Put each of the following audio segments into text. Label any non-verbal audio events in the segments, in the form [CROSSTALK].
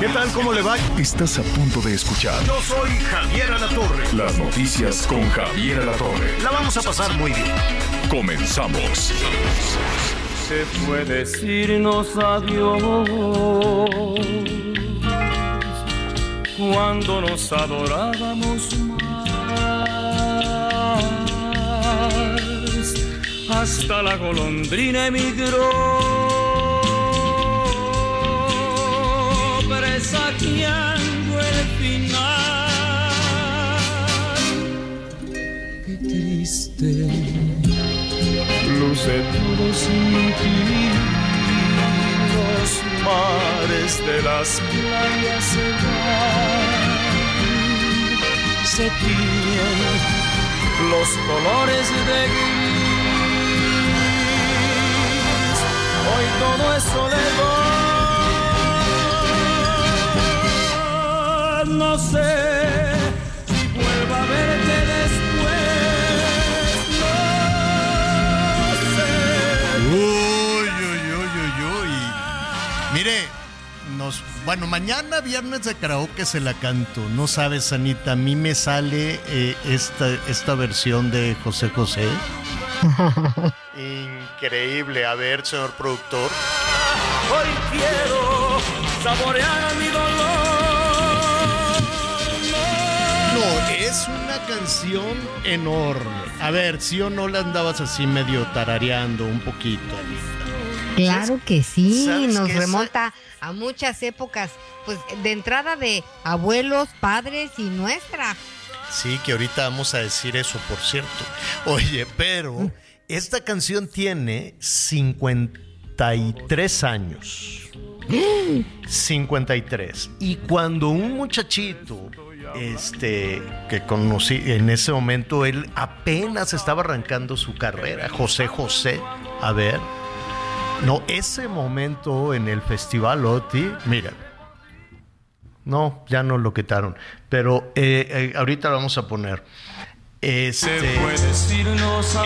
¿Qué tal? ¿Cómo le va? Estás a punto de escuchar Yo soy Javier Alatorre. las noticias con Javier Alatorre. La vamos a pasar muy bien. Comenzamos. se fue decirnos adiós cuando nos adorábamos más hasta la golondrina emigró presagiando el final qué triste luce todo sin ti. Los mares de las playas se van, se tiñen los colores de gris. Hoy todo es soledad, no sé si vuelva a verte después. No sé. Uy, uy, uy, uy, uy. Mire, nos, bueno, mañana viernes de karaoke se la canto. No sabes, Anita, a mí me sale eh, esta, esta versión de José José. [LAUGHS] Increíble. A ver, señor productor. Hoy quiero saborear mi dolor. Es una canción enorme. A ver, si o no la andabas así medio tarareando un poquito, Anita. Claro que sí, nos que esa- remonta a muchas épocas, pues de entrada de abuelos, padres y nuestra. Sí, que ahorita vamos a decir eso, por cierto. Oye, pero esta canción tiene 53 años. [GASPS] 53. Y cuando un muchachito, este, que conocí en ese momento, él apenas estaba arrancando su carrera, José José, a ver. No, ese momento en el Festival OTI, mira, no, ya no lo quitaron. Pero eh, eh, ahorita lo vamos a poner. Este,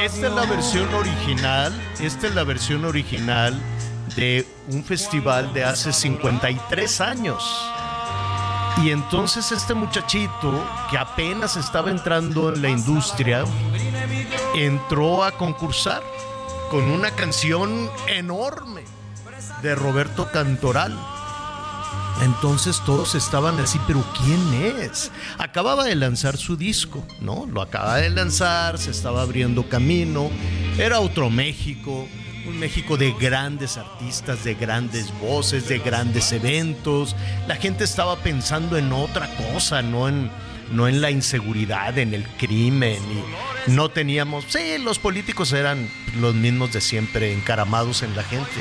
esta es la versión original. Esta es la versión original de un festival de hace 53 años. Y entonces este muchachito que apenas estaba entrando en la industria entró a concursar con una canción enorme de Roberto Cantoral. Entonces todos estaban así, pero ¿quién es? Acababa de lanzar su disco, ¿no? Lo acaba de lanzar, se estaba abriendo camino, era otro México, un México de grandes artistas, de grandes voces, de grandes eventos. La gente estaba pensando en otra cosa, no en, no en la inseguridad, en el crimen. No teníamos, sí, los políticos eran los mismos de siempre, encaramados en la gente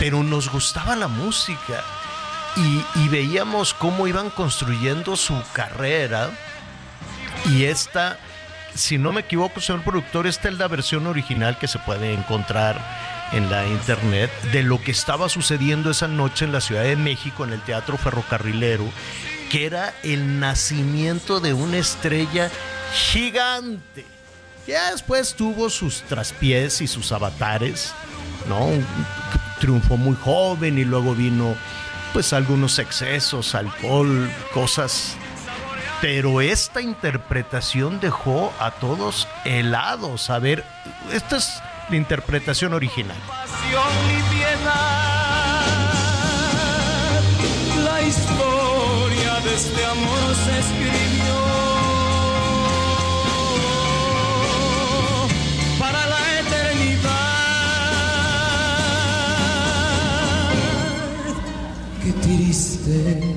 pero nos gustaba la música y, y veíamos cómo iban construyendo su carrera y esta, si no me equivoco, señor productor, esta es la versión original que se puede encontrar en la internet de lo que estaba sucediendo esa noche en la Ciudad de México en el Teatro Ferrocarrilero, que era el nacimiento de una estrella gigante. Ya después tuvo sus traspiés y sus avatares, ¿no? Un- Triunfó muy joven y luego vino pues algunos excesos, alcohol, cosas. Pero esta interpretación dejó a todos helados. A ver, esta es la interpretación original. pasión y piedad. La historia de este amor se escribió para la eternidad. Qué triste,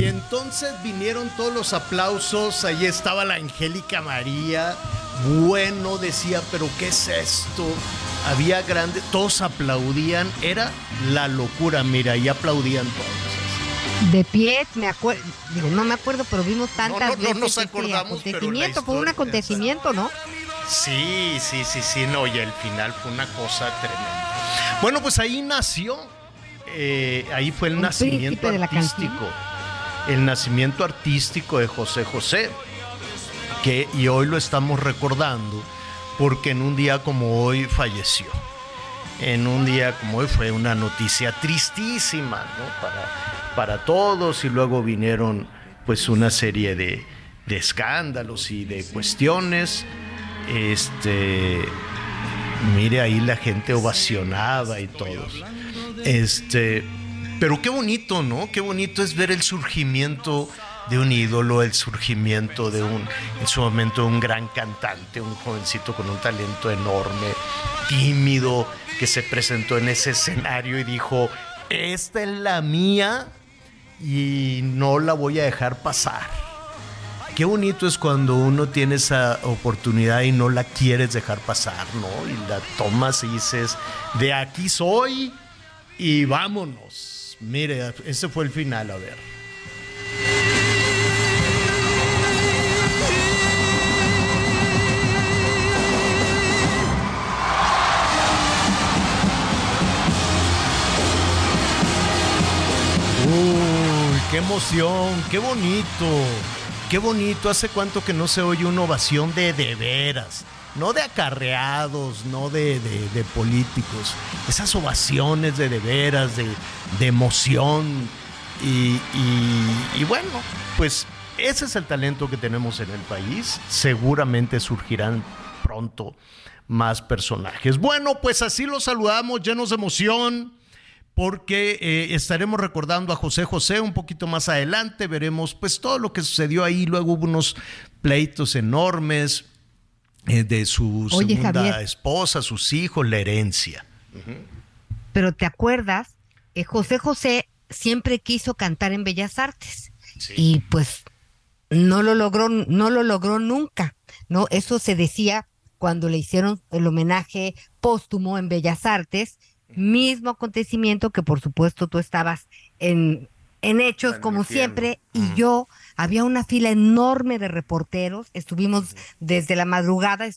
y entonces vinieron todos los aplausos, ahí estaba la Angélica María, bueno, decía, pero ¿qué es esto? Había grandes, todos aplaudían, era la locura, mira, y aplaudían todos. De pie, me acuerdo, digo, no me acuerdo, pero vimos tantas no, no veces nos ese acordamos, la acontecimiento, fue un acontecimiento, ¿no? Sí, sí, sí, sí, no, y el final fue una cosa tremenda. Bueno, pues ahí nació, eh, ahí fue el nacimiento príncipe de la artístico, el nacimiento artístico de José José, que y hoy lo estamos recordando porque en un día como hoy falleció. En un día como hoy fue una noticia tristísima, ¿no? Para, para todos y luego vinieron pues una serie de, de escándalos y de cuestiones. Este, mire ahí la gente ovacionaba y todos. Este, pero qué bonito, ¿no? Qué bonito es ver el surgimiento de un ídolo, el surgimiento de un, en su momento, un gran cantante, un jovencito con un talento enorme, tímido, que se presentó en ese escenario y dijo, esta es la mía y no la voy a dejar pasar. Qué bonito es cuando uno tiene esa oportunidad y no la quieres dejar pasar, ¿no? Y la tomas y dices, de aquí soy y vámonos. Mire, ese fue el final, a ver. Uy, qué emoción, qué bonito, qué bonito. ¿Hace cuánto que no se oye una ovación de de veras? No de acarreados, no de, políticos. Esas ovaciones de de veras, de, emoción. Y, bueno, pues ese es el talento que tenemos en el país. Seguramente surgirán pronto más personajes. Bueno, pues así los saludamos, llenos de emoción porque eh, estaremos recordando a José José un poquito más adelante, veremos pues todo lo que sucedió ahí, luego hubo unos pleitos enormes de su Oye, segunda Javier. esposa, sus hijos, la herencia. Pero te acuerdas, Eh, José José siempre quiso cantar en Bellas Artes Sí. y pues no lo logró, no lo logró nunca, ¿no? Eso se decía cuando le hicieron el homenaje póstumo en Bellas Artes, mismo acontecimiento que por supuesto tú estabas en, en hechos como siempre y yo había una fila enorme de reporteros, estuvimos desde la madrugada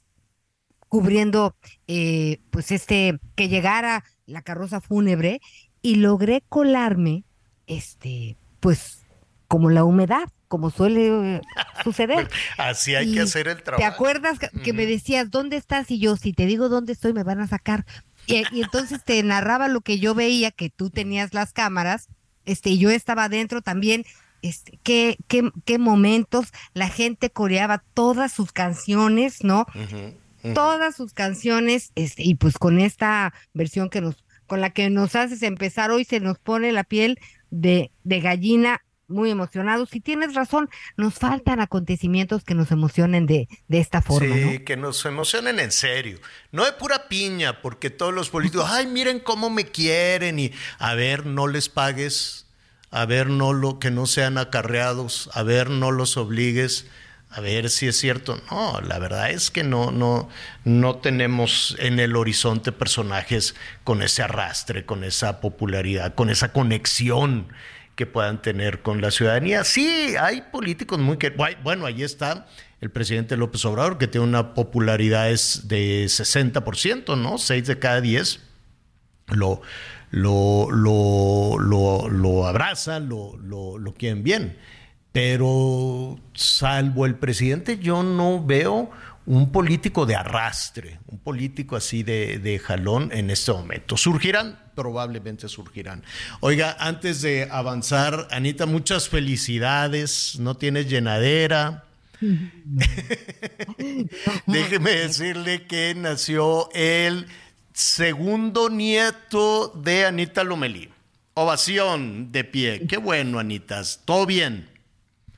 cubriendo eh, pues este que llegara la carroza fúnebre y logré colarme este pues como la humedad como suele eh, [LAUGHS] suceder Así hay Y que hacer el trabajo. ¿Te acuerdas que, que me decías dónde estás? Y yo, si te digo dónde estoy, me van a sacar. Y, y entonces te narraba lo que yo veía, que tú tenías las cámaras, este, y yo estaba adentro también. Este, qué, qué, qué momentos la gente coreaba todas sus canciones, ¿no? Todas sus canciones, este, y pues con esta versión que nos, con la que nos haces empezar hoy, se nos pone la piel de, de gallina muy emocionados. Y tienes razón, nos faltan acontecimientos que nos emocionen de, de esta forma, Sí, ¿no? que nos emocionen en serio. No de pura piña, porque todos los políticos, [LAUGHS] ay, miren cómo me quieren y a ver, no les pagues, a ver, no lo que no sean acarreados, a ver, no los obligues, a ver si es cierto. No, la verdad es que no, no, no tenemos en el horizonte personajes con ese arrastre, con esa popularidad, con esa conexión que puedan tener con la ciudadanía. Sí, hay políticos muy que bueno, ahí está el presidente López Obrador que tiene una popularidad es de 60%, ¿no? 6 de cada 10 lo lo lo lo, lo abrazan, lo, lo lo quieren bien. Pero salvo el presidente yo no veo un político de arrastre, un político así de, de, jalón en este momento. ¿Surgirán? Probablemente surgirán. Oiga, antes de avanzar, Anita, muchas felicidades. No tienes llenadera. [LAUGHS] Déjeme decirle que nació el segundo nieto de Anita Lomelí. Ovación de pie. Qué bueno, Anitas. ¿Todo bien?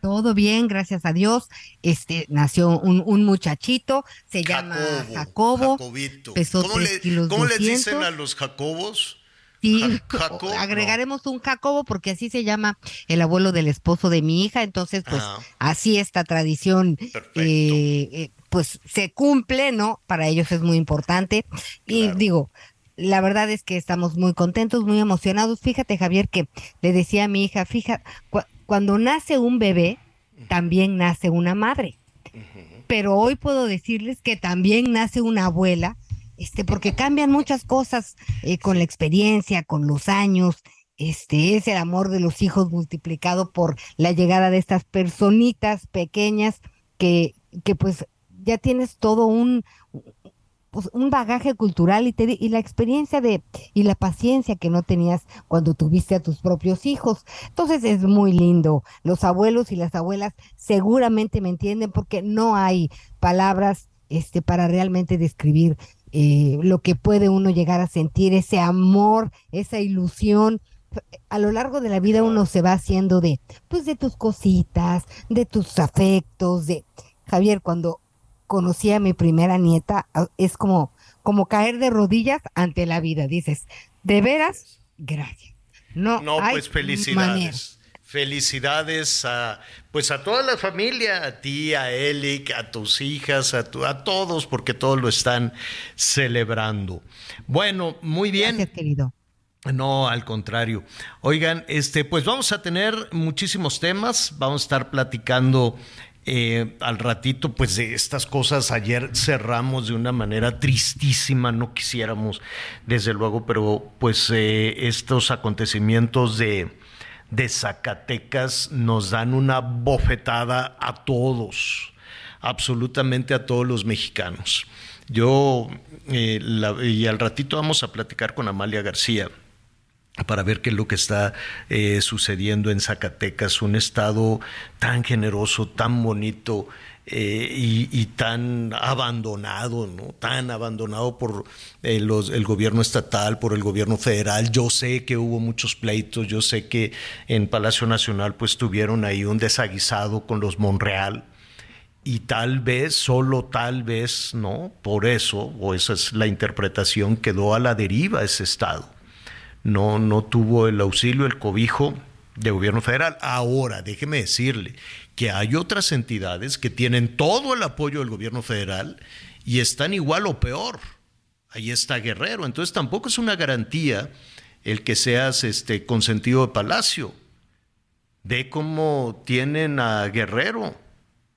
Todo bien, gracias a Dios. Este nació un, un muchachito, se llama Jacobo. Jacobito. Pesó ¿Cómo, tres le- kilos cómo les 200. dicen a los Jacobos? Sí, no. agregaremos un Jacobo porque así se llama el abuelo del esposo de mi hija, entonces pues Ah. así esta tradición eh, eh, pues se cumple, ¿no? Para ellos es muy importante y Claro. digo, la verdad es que estamos muy contentos, muy emocionados. Fíjate Javier que le decía a mi hija, fija, cu- cuando nace un bebé, también nace una madre. Pero hoy puedo decirles que también nace una abuela, este, porque cambian muchas cosas eh, con la experiencia, con los años. Este es el amor de los hijos multiplicado por la llegada de estas personitas pequeñas que, que pues ya tienes todo un, pues, un bagaje cultural y, te, y la experiencia de y la paciencia que no tenías cuando tuviste a tus propios hijos. Entonces es muy lindo. Los abuelos y las abuelas seguramente me entienden porque no hay palabras este, para realmente describir eh, lo que puede uno llegar a sentir, ese amor, esa ilusión. A lo largo de la vida uno se va haciendo de, pues, de tus cositas, de tus afectos, de Javier, cuando conocí a mi primera nieta, a- es como, como caer de rodillas ante la vida. Dices, de veras, gracias. No, No, hay pues manera. Felicidades. A pues a toda la familia, a ti, a Elic, a tus hijas, a, tu- a todos, porque todos lo están celebrando. Bueno, muy bien. Gracias, querido. No, al contrario. Oigan, este, pues vamos a tener muchísimos temas. Vamos a estar platicando eh, al ratito, pues de estas cosas. Ayer cerramos de una manera tristísima, no quisiéramos, desde luego, pero pues eh, estos acontecimientos de, de Zacatecas nos dan una bofetada a todos, absolutamente a todos los mexicanos. Yo, eh, y al ratito vamos a platicar con Amalia García para ver qué es lo que está eh, sucediendo en Zacatecas, un estado tan generoso, tan bonito eh, y, tan abandonado, ¿no? Tan abandonado por eh, el gobierno estatal, por el gobierno federal. Yo sé que hubo muchos pleitos, yo sé que en Palacio Nacional pues tuvieron ahí un desaguisado con los Monreal y tal vez, solo tal vez, ¿no? Por eso, o esa es la interpretación, quedó a la deriva ese estado no, no tuvo el auxilio, el cobijo de gobierno federal. Ahora, déjeme decirle que hay otras entidades que tienen todo el apoyo del gobierno federal y están igual o peor. Ahí está Guerrero. Entonces tampoco es una garantía el que seas este consentido de Palacio. Ve cómo tienen a Guerrero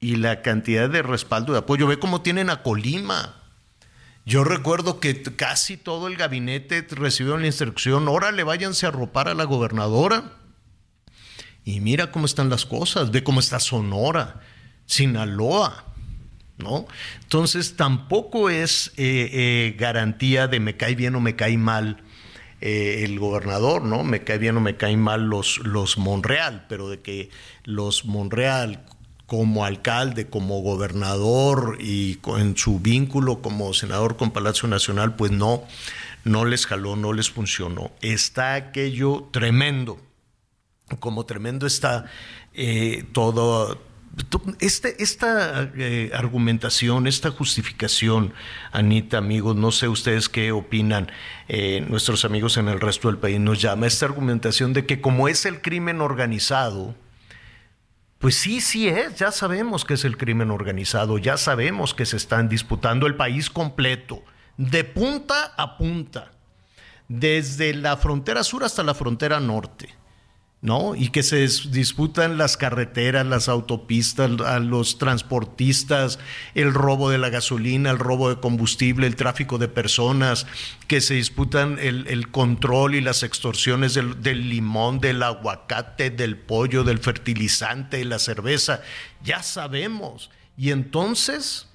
y la cantidad de respaldo de apoyo. Ve cómo tienen a Colima. Yo recuerdo que casi todo el gabinete recibió la instrucción, órale, váyanse a ropar a la gobernadora. Y mira cómo están las cosas, ve cómo está Sonora, Sinaloa, ¿no? Entonces tampoco es eh, eh, garantía de me cae bien o me cae mal eh, el gobernador, ¿no? Me cae bien o me caen mal los, los Monreal, pero de que los Monreal como alcalde, como gobernador y en su vínculo como senador con Palacio Nacional, pues no, no les jaló, no les funcionó. Está aquello tremendo, como tremendo está eh, todo. to- Este, esta eh, argumentación, esta justificación, Anita, amigos, no sé ustedes qué opinan, eh, nuestros amigos en el resto del país nos llama, esta argumentación de que como es el crimen organizado, pues sí, sí es, ya sabemos que es el crimen organizado, ya sabemos que se están disputando el país completo, de punta a punta, desde la frontera sur hasta la frontera norte. ¿No? Y que se dis- disputan las carreteras, las autopistas, a los transportistas, el robo de la gasolina, el robo de combustible, el tráfico de personas, que se disputan el, el control y las extorsiones del, del limón, del aguacate, del pollo, del fertilizante, de la cerveza. Ya sabemos. Y entonces,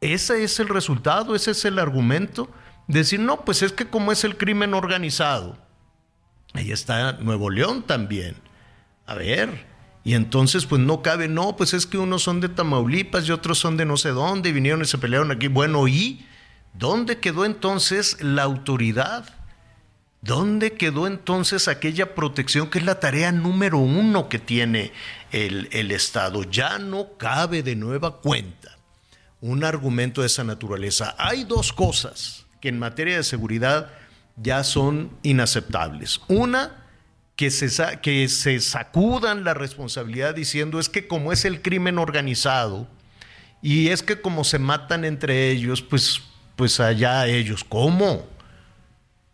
ese es el resultado, ese es el argumento. Decir, no, pues es que como es el crimen organizado, ahí está Nuevo León también. A ver, y entonces pues no cabe, no, pues es que unos son de Tamaulipas y otros son de no sé dónde, y vinieron y se pelearon aquí. Bueno, ¿y dónde quedó entonces la autoridad? ¿Dónde quedó entonces aquella protección que es la tarea número uno que tiene el, el Estado? Ya no cabe de nueva cuenta un argumento de esa naturaleza. Hay dos cosas que en materia de seguridad ya son inaceptables. Una, que se, que se sacudan la responsabilidad diciendo es que como es el crimen organizado y es que como se matan entre ellos, pues, pues allá ellos. ¿Cómo?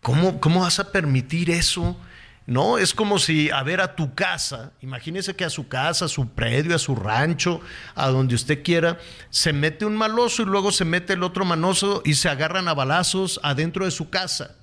¿Cómo, ¿Cómo vas a permitir eso? No, es como si, a ver, a tu casa, imagínese que a su casa, a su predio, a su rancho, a donde usted quiera, se mete un maloso y luego se mete el otro manoso y se agarran a balazos adentro de su casa.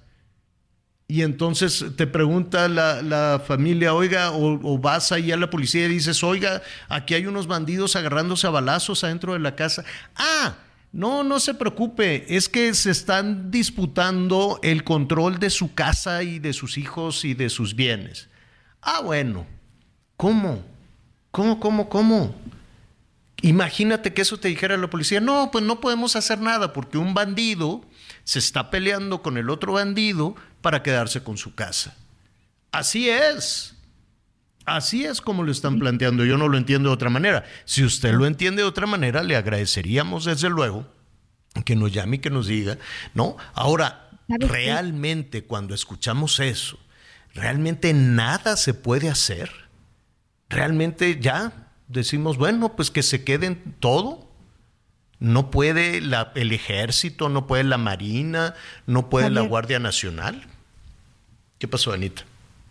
Y entonces te pregunta la, familia, oiga, o, vas ahí a la policía y dices, oiga, aquí hay unos bandidos agarrándose a balazos adentro de la casa. Ah, no, no se preocupe, es que se están disputando el control de su casa y de sus hijos y de sus bienes. Ah, bueno, ¿cómo? ¿Cómo, cómo, cómo? Imagínate que eso te dijera la policía, no, pues no podemos hacer nada porque un bandido se está peleando con el otro bandido para quedarse con su casa. Así es. Así es como lo están planteando, yo no lo entiendo de otra manera. Si usted lo entiende de otra manera, le agradeceríamos desde luego que nos llame y que nos diga, ¿no? Ahora, realmente cuando escuchamos eso, realmente nada se puede hacer. Realmente ya decimos, bueno, pues que se queden todo. No puede el ejército, no puede la marina, no puede la Guardia Nacional. ¿Qué pasó, Anita?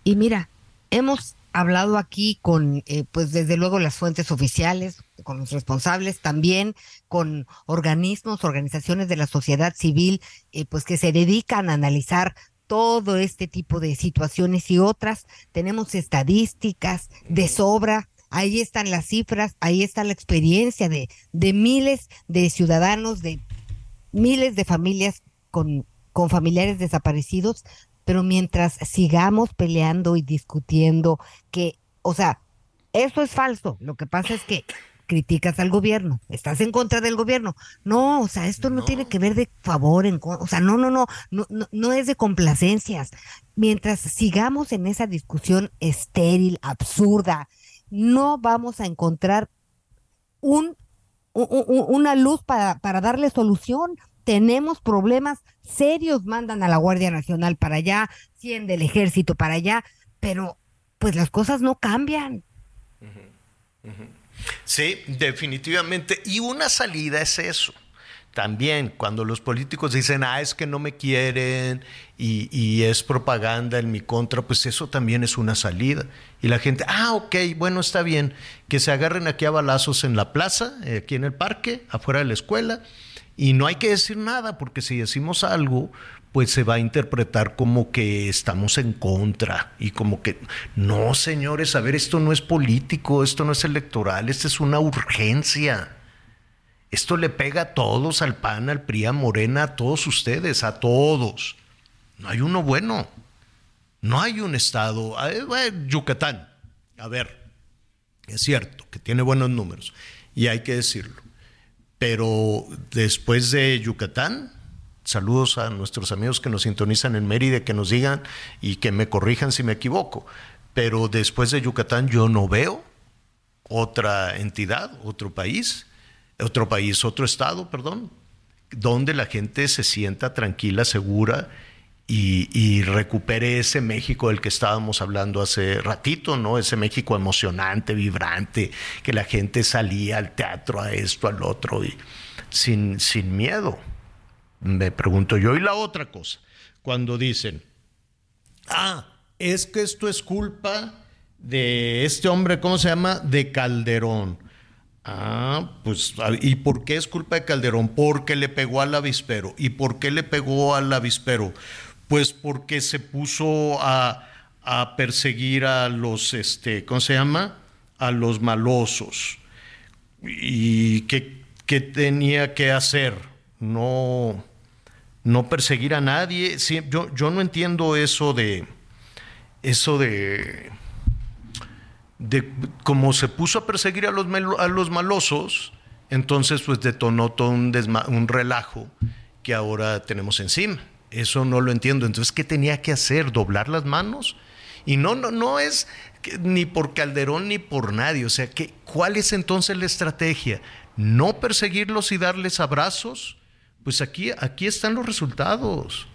Y mira, hemos hablado aquí con, eh, pues desde luego las fuentes oficiales, con los responsables, también con organismos, organizaciones de la sociedad civil, eh, pues que se dedican a analizar todo este tipo de situaciones y otras. Tenemos estadísticas de sobra. Ahí están las cifras, ahí está la experiencia de, de miles de ciudadanos, de miles de familias con, con familiares desaparecidos, pero mientras sigamos peleando y discutiendo que, o sea, eso es falso. Lo que pasa es que criticas al gobierno, estás en contra del gobierno. No, o sea, esto no, tiene que ver de favor, en, o sea, no, no, no, no, no es de complacencias. Mientras sigamos en esa discusión estéril, absurda, no vamos a encontrar un, una luz para, para darle solución tenemos problemas serios, mandan a la Guardia Nacional para allá, 100 del ejército para allá, pero pues las cosas no cambian. Sí, definitivamente. Y una salida es eso. También cuando los políticos dicen, ah, es que no me quieren y, y, es propaganda en mi contra, pues eso también es una salida. Y la gente, ah, ok, bueno, está bien, que se agarren aquí a balazos en la plaza, eh, aquí en el parque, afuera de la escuela, y no hay que decir nada, porque si decimos algo, pues se va a interpretar como que estamos en contra y como que, no, señores, a ver, esto no es político, esto no es electoral, esto es una urgencia. Esto le pega a todos, al PAN, al PRI, a Morena, a todos ustedes, a todos. No hay uno bueno. No hay un estado. Yucatán, a ver, es cierto que tiene buenos números y hay que decirlo. Pero después de Yucatán, saludos a nuestros amigos que nos sintonizan en Mérida, que nos digan y que me corrijan si me equivoco. Pero después de Yucatán yo no veo otra entidad, otro país, otro país, otro estado, perdón, donde la gente se sienta tranquila, segura y, recupere ese México del que estábamos hablando hace ratito, ¿no? Ese México emocionante, vibrante, que la gente salía al teatro, a esto, al otro, y sin, sin miedo. Me pregunto yo. Y la otra cosa, cuando dicen, ah, es que esto es culpa de este hombre, ¿cómo se llama? De Calderón. Ah, pues, ¿y por qué es culpa de Calderón? Porque le pegó al avispero. ¿Y por qué le pegó al avispero? Pues porque se puso a, perseguir a los, este, ¿cómo se llama? A los malosos. ¿Y qué, qué tenía que hacer? no, no perseguir a nadie. yo, yo no entiendo eso de, eso de, de cómo se puso a perseguir a los, a los malosos, entonces pues detonó todo un, un relajo que ahora tenemos encima. Eso no lo entiendo. Entonces, ¿qué tenía que hacer? ¿Doblar las manos? Y no, no, no es ni por Calderón ni por nadie. O sea, que, ¿cuál es entonces la estrategia? ¿No perseguirlos y darles abrazos? Pues aquí, aquí están los resultados.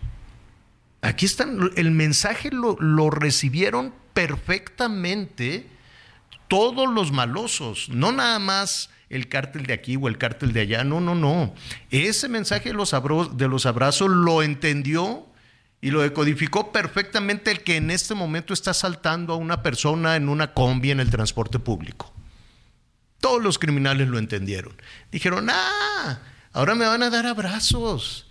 Aquí están, el mensaje lo, lo recibieron perfectamente todos los malosos, no nada más el cártel de aquí o el cártel de allá, no, no, no. Ese mensaje de los, abrazos lo entendió y lo decodificó perfectamente el que en este momento está saltando a una persona en una combi en el transporte público. Todos los criminales lo entendieron. Dijeron, ah, ahora me van a dar abrazos.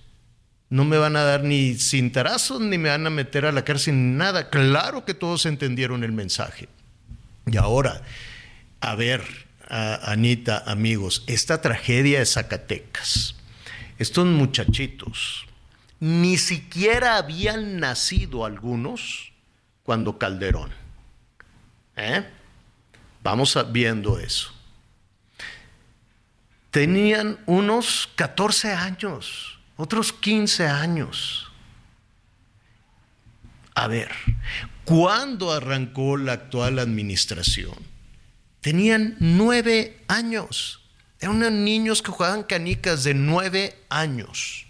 No me van a dar ni cintarazos, ni me van a meter a la cárcel, ni nada. Claro que todos entendieron el mensaje. Y ahora, a ver, Anita, amigos, esta tragedia de Zacatecas, estos muchachitos, ni siquiera habían nacido algunos cuando Calderón. ¿Eh? Vamos viendo eso. Tenían unos 14 años, otros 15 años. A ver, ¿cuándo arrancó la actual administración? Tenían nueve años. Eran niños que jugaban canicas de nueve años.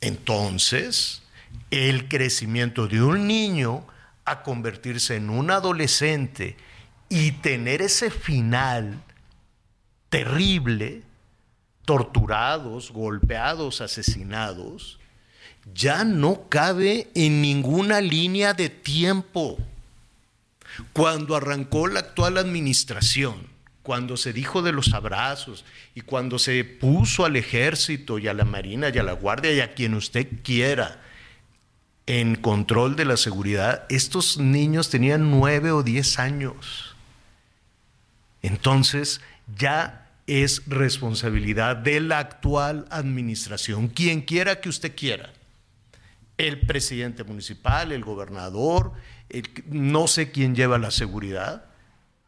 Entonces, el crecimiento de un niño a convertirse en un adolescente y tener ese final terrible, torturados, golpeados, asesinados, ya no cabe en ninguna línea de tiempo. Cuando arrancó la actual administración, cuando se dijo de los abrazos y cuando se puso al ejército y a la marina y a la guardia y a quien usted quiera en control de la seguridad, estos niños tenían nueve o diez años. Entonces ya es responsabilidad de la actual administración, quien quiera que usted quiera, el presidente municipal, el gobernador, no sé quién lleva la seguridad.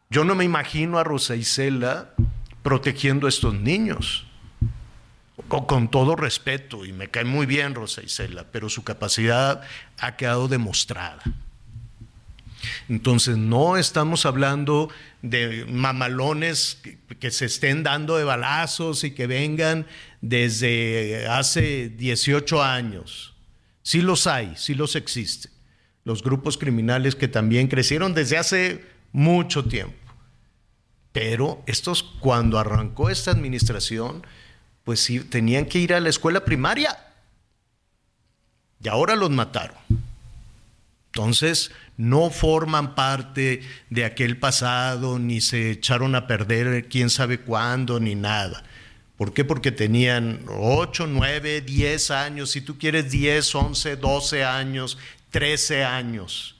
Yo no me imagino a Rosa Isela protegiendo a estos niños. Con, todo respeto, y me cae muy bien Rosa Isela, pero su capacidad ha quedado demostrada. Entonces, no estamos hablando de mamalones que, se estén dando de balazos y que vengan desde hace 18 años. Sí los hay, sí los existen los grupos criminales que también crecieron desde hace mucho tiempo. Pero estos, cuando arrancó esta administración, pues sí, tenían que ir a la escuela primaria. Y ahora los mataron. Entonces, no forman parte de aquel pasado, ni se echaron a perder quién sabe cuándo, ni nada. ¿Por qué? Porque tenían 8, 9, 10 años, si tú quieres 10, 11, 12 años, 13 años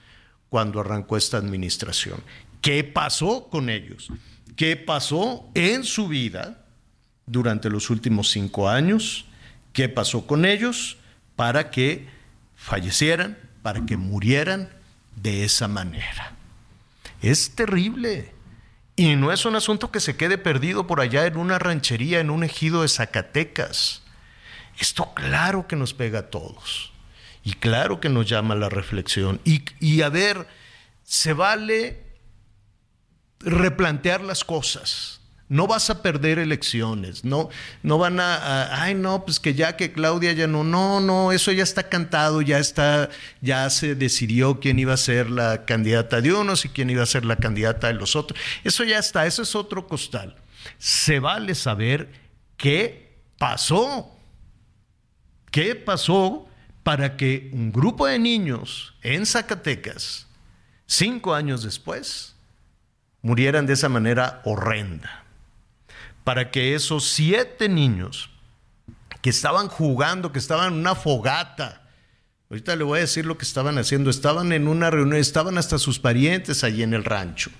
cuando arrancó esta administración. ¿Qué pasó con ellos? ¿Qué pasó en su vida durante los últimos cinco años? ¿Qué pasó con ellos para que fallecieran, para que murieran de esa manera? Es terrible. Y no es un asunto que se quede perdido por allá en una ranchería, en un ejido de Zacatecas. Esto claro que nos pega a todos. Y claro que nos llama la reflexión. Y, a ver, se vale replantear las cosas. No vas a perder elecciones, no, no van a, ay no, pues que ya que Claudia ya no, no, no, eso ya está cantado, ya está, ya se decidió quién iba a ser la candidata de unos y quién iba a ser la candidata de los otros. Eso ya está, eso es otro costal. Se vale saber qué pasó, qué pasó para que un grupo de niños en Zacatecas, cinco años después, murieran de esa manera horrenda. Para que esos siete niños que estaban jugando, que estaban en una fogata, ahorita le voy a decir lo que estaban haciendo, estaban en una reunión, estaban hasta sus parientes allí en el rancho,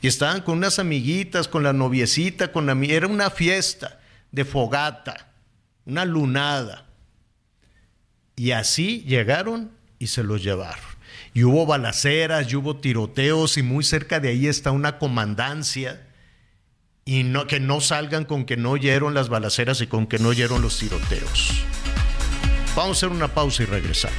y estaban con unas amiguitas, con la noviecita, con la... Era una fiesta de fogata una lunada. Y así llegaron y se los llevaron. Y hubo balaceras, y hubo tiroteos, y muy cerca de ahí está una comandancia. Y no, que no salgan con que no oyeron las balaceras y con que no oyeron los tiroteos. Vamos a hacer una pausa y regresamos.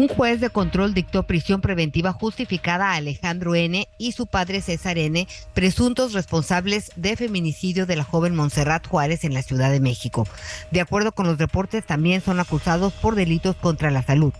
Un juez de control dictó prisión preventiva justificada a Alejandro N. y su padre César N., presuntos responsables de feminicidio de la joven Montserrat Juárez en la Ciudad de México. De acuerdo con los reportes, también son acusados por delitos contra la salud.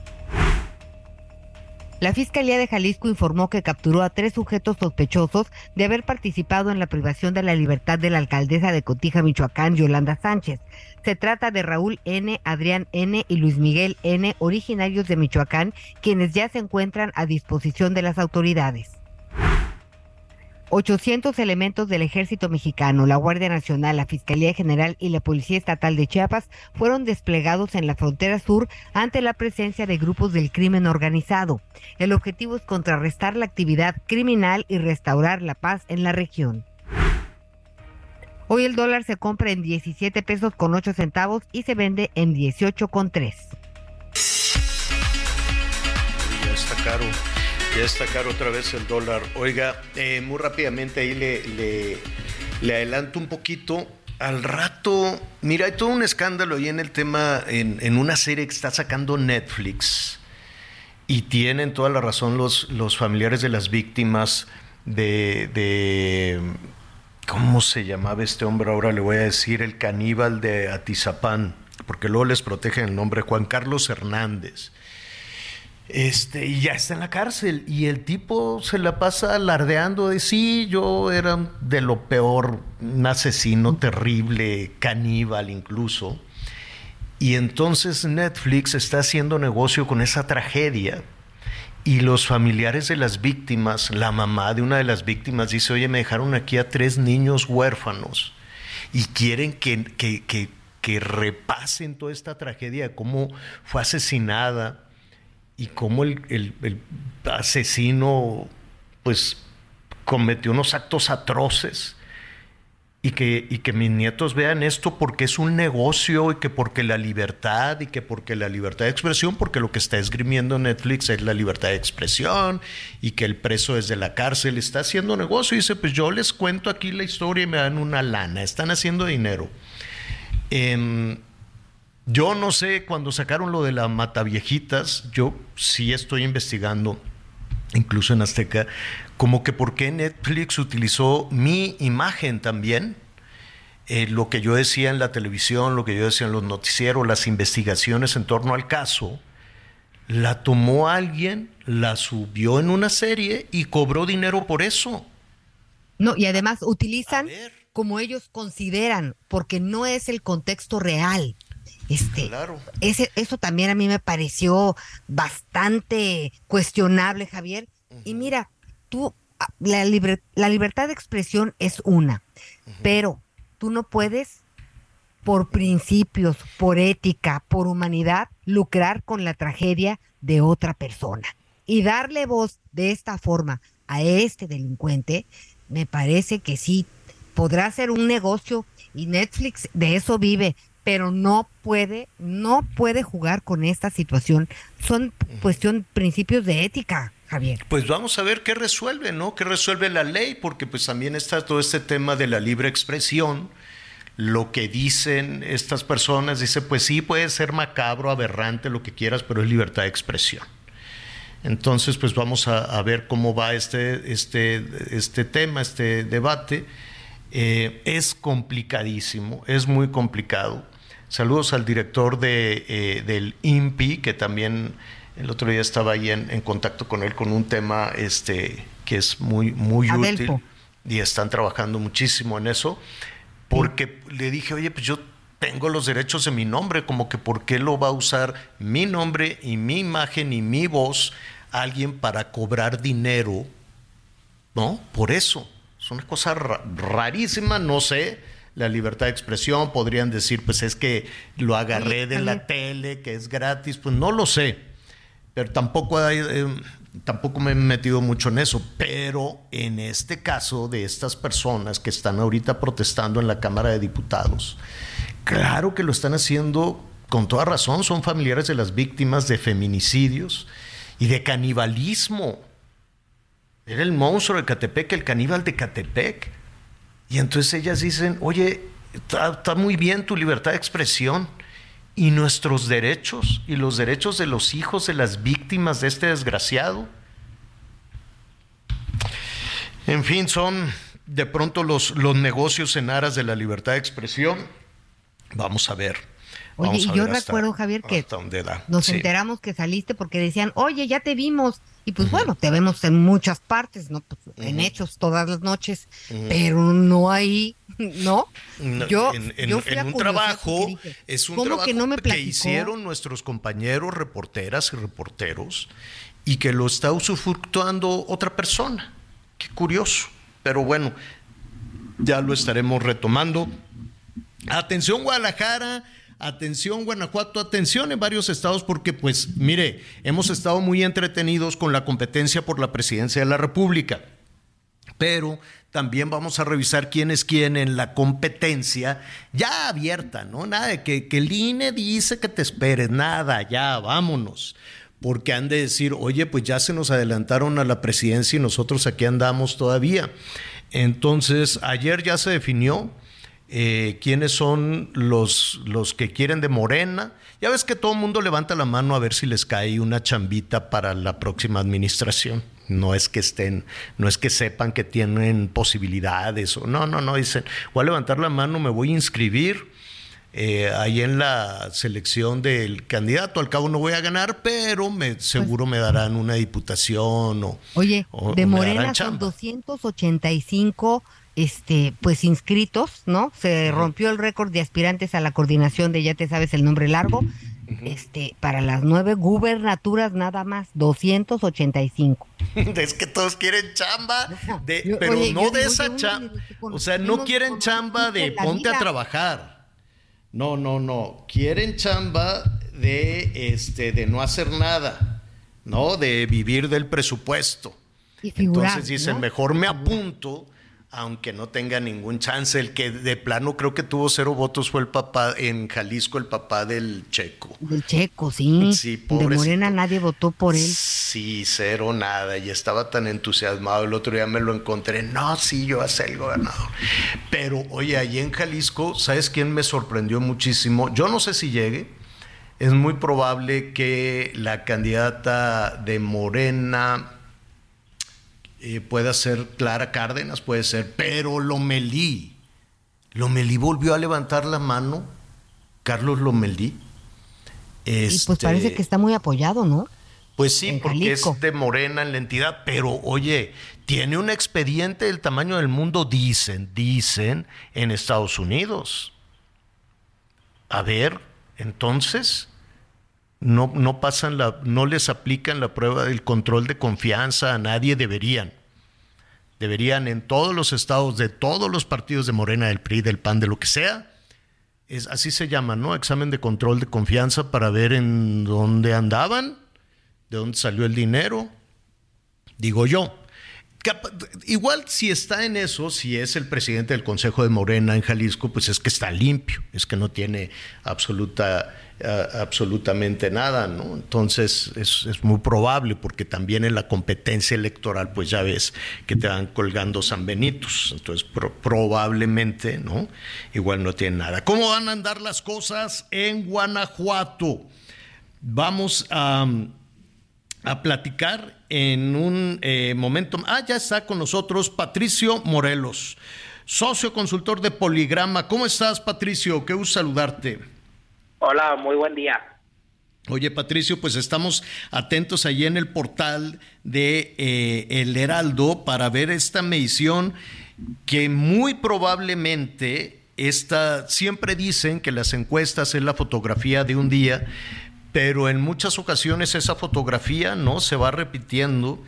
La Fiscalía de Jalisco informó que capturó a tres sujetos sospechosos de haber participado en la privación de la libertad de la alcaldesa de Cotija, Michoacán, Yolanda Sánchez. Se trata de Raúl N., Adrián N. y Luis Miguel N., originarios de Michoacán, quienes ya se encuentran a disposición de las autoridades. 800 elementos del Ejército Mexicano, la Guardia Nacional, la Fiscalía General y la Policía Estatal de Chiapas fueron desplegados en la frontera sur ante la presencia de grupos del crimen organizado. El objetivo es contrarrestar la actividad criminal y restaurar la paz en la región. Hoy el dólar se compra en 17 pesos con 8 centavos y se vende en 18 con 3. Ya está caro. Ya está caro otra vez el dólar. Oiga, eh, muy rápidamente ahí le, le, adelanto un poquito. Al rato, mira, hay todo un escándalo ahí en el tema, en, en una serie que está sacando Netflix. Y tienen toda la razón los, los familiares de las víctimas de, de, ¿Cómo se llamaba este hombre? Ahora le voy a decir el caníbal de Atizapán, porque luego les protegen el nombre, Juan Carlos Hernández este, y ya está en la cárcel. Y el tipo se la pasa alardeando de sí, yo era de lo peor, un asesino terrible, caníbal incluso. Y entonces Netflix está haciendo negocio con esa tragedia. Y los familiares de las víctimas, la mamá de una de las víctimas dice, oye, me dejaron aquí a tres niños huérfanos y quieren que, que, que, repasen toda esta tragedia, cómo fue asesinada y cómo el, el, el, asesino pues cometió unos actos atroces y que, y que mis nietos vean esto porque es un negocio y que porque la libertad y que porque la libertad de expresión, porque lo que está esgrimiendo Netflix es la libertad de expresión y que el preso desde la cárcel está haciendo negocio y dice, pues yo les cuento aquí la historia y me dan una lana, están haciendo dinero. Eh, yo no sé, cuando sacaron lo de la Mataviejitas, yo sí estoy investigando, incluso en Azteca, como que por qué Netflix utilizó mi imagen también. Eh, lo que yo decía en la televisión, lo que yo decía en los noticieros, las investigaciones en torno al caso, la tomó alguien, la subió en una serie y cobró dinero por eso. No, y además utilizan como ellos consideran, porque no es el contexto real. Este, claro. ese, eso también a mí me pareció bastante cuestionable, Javier. Uh -huh. Y mira, tú, la, liber, la, libertad de expresión es una, uh -huh. pero tú no puedes, por principios, por ética, por humanidad, lucrar con la tragedia de otra persona. Y darle voz de esta forma a este delincuente, me parece que sí, podrá ser un negocio y Netflix de eso vive, pero no puede, no puede jugar con esta situación. Son cuestión principios de ética, Pues vamos a ver qué resuelve, ¿no? ¿Qué resuelve la ley? Porque pues también está todo este tema de la libre expresión. Lo que dicen estas personas, dice, pues sí, puede ser macabro, aberrante, lo que quieras, pero es libertad de expresión. Entonces, pues vamos a, ver cómo va este, este, este tema, este debate. Eh, es complicadísimo, es muy complicado. Saludos al director de, eh, del INPI, que también el otro día estaba ahí en, contacto con él con un tema este, que es muy, muy útil y están trabajando muchísimo en eso, porque le dije, oye, pues yo tengo los derechos de mi nombre, como que por qué lo va a usar mi nombre y mi imagen y mi voz alguien para cobrar dinero, ¿no? Por eso. Es una cosa rarísima, no sé. La libertad de expresión, podrían decir, pues es que lo agarré de la tele, que es gratis, pues no lo sé. Tampoco eh, tampoco me he metido mucho en eso, pero en este caso de estas personas que están ahorita protestando en la Cámara de Diputados, claro que lo están haciendo con toda razón, son familiares de las víctimas de feminicidios y de canibalismo. Era el monstruo de Catepec, el caníbal de Catepec. Y entonces ellas dicen, oye, está muy bien tu libertad de expresión, y nuestros derechos y los derechos de los hijos de las víctimas de este desgraciado. En fin, son de pronto los, los negocios en aras de la libertad de expresión. Vamos a ver. Oye, y yo recuerdo, Javier, que nos enteramos que saliste porque decían, oye, ya te vimos. Y pues bueno, te vemos en muchas partes, ¿no? Pues, en hechos todas las noches, pero no hay, [LAUGHS] ¿no? yo, en, un trabajo, es un trabajo que, no me que hicieron nuestros compañeros reporteras y reporteros y que lo está usufructuando otra persona. Qué curioso. Pero bueno, ya lo estaremos retomando. Atención Guadalajara, atención Guanajuato, atención en varios estados porque pues mire, hemos estado muy entretenidos con la competencia por la presidencia de la República, pero también vamos a revisar quién es quién en la competencia ya abierta, ¿no? Nada que, que el INE dice que te esperes, nada, ya, vámonos porque han de decir, oye, pues ya se nos adelantaron a la presidencia y nosotros aquí andamos todavía. Entonces, ayer ya se definió eh, quiénes son los, los que quieren de Morena. Ya ves que todo el mundo levanta la mano a ver si les cae una chambita para la próxima administración. No es que estén, no es que sepan que tienen posibilidades o no, no, no, dicen, voy a levantar la mano, me voy a inscribir. Eh, ahí en la selección del candidato, al cabo no voy a ganar, pero me, seguro me darán una diputación o... Oye, de Morena son 285 este, pues inscritos, ¿no? Se rompió el récord de aspirantes a la coordinación de ya te sabes el nombre largo. Este, para las nueve gubernaturas nada más, 285. [LAUGHS] es que todos quieren chamba, pero no de esa chamba. O sea, no quieren chamba de ponte a trabajar. No, no, no. Quieren chamba de este, de no hacer nada, ¿no? De vivir del presupuesto. Entonces dicen, mejor me apunto aunque no tenga ningún chance. El que de plano creo que tuvo cero votos fue el papá en Jalisco, el papá del Checo. Del Checo, sí. Sí, De Morena nadie votó por él. Sí, cero, nada. Y estaba tan entusiasmado. El otro día me lo encontré. No, sí, yo a ser el gobernador. Pero, oye, allí en Jalisco, ¿sabes quién me sorprendió muchísimo? Yo no sé si llegue. Es muy probable que la candidata de Morena eh, puede ser Clara Cárdenas, puede ser, pero Lomelí, Lomelí volvió a levantar la mano, Carlos Lomelí. y pues parece este, que está muy apoyado, ¿no? Pues sí, porque es de Morena en la entidad, pero oye, tiene un expediente del tamaño del mundo, dicen, dicen, en Estados Unidos. A ver, entonces, no, no pasan la, no les aplican la prueba del control de confianza a nadie, deberían. Deberían en todos los estados de todos los partidos de Morena, del PRI, del PAN, de lo que sea, es, así se llama, ¿no? Examen de control de confianza para ver en dónde andaban, de dónde salió el dinero, digo yo. Igual si está en eso, si es el presidente del Consejo de Morena en Jalisco, pues es que está limpio, es que no tiene absoluta absolutamente nada, ¿no? Entonces es, muy probable, porque también en la competencia electoral, pues ya ves que te van colgando San Benitos, entonces probablemente, ¿no? Igual no tiene nada. ¿Cómo van a andar las cosas en Guanajuato? Vamos a... a platicar en un eh, momento. Ah, ya está con nosotros Patricio Morelos, socio consultor de Poligrama. ¿Cómo estás, Patricio? Qué gusto saludarte. Hola, muy buen día. Oye, Patricio, pues estamos atentos allí en el portal de eh, El Heraldo para ver esta medición que muy probablemente esta, siempre dicen que las encuestas es la fotografía de un día, pero en muchas ocasiones esa fotografía no se va repitiendo.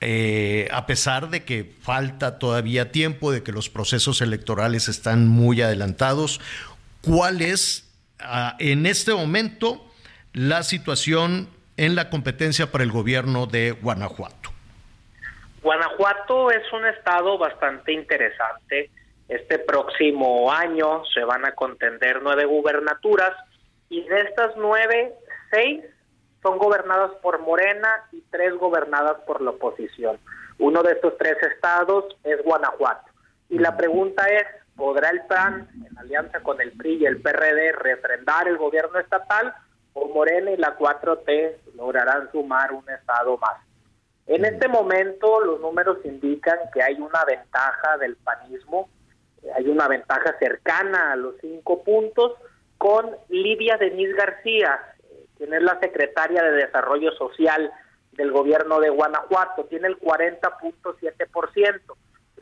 Eh, a pesar de que falta todavía tiempo, de que los procesos electorales están muy adelantados, ¿cuál es ah, en este momento la situación en la competencia para el gobierno de Guanajuato? Guanajuato es un estado bastante interesante. Este próximo año se van a contender nueve gubernaturas y de estas nueve, seis son gobernadas por Morena y tres gobernadas por la oposición. Uno de estos tres estados es Guanajuato. Y la pregunta es, ¿podrá el PAN, en alianza con el PRI y el PRD, refrendar el gobierno estatal o Morena y la 4T lograrán sumar un estado más? En este momento los números indican que hay una ventaja del panismo, hay una ventaja cercana a los cinco puntos con Lidia Denise García, quien es la secretaria de Desarrollo Social del gobierno de Guanajuato, tiene el 40.7%.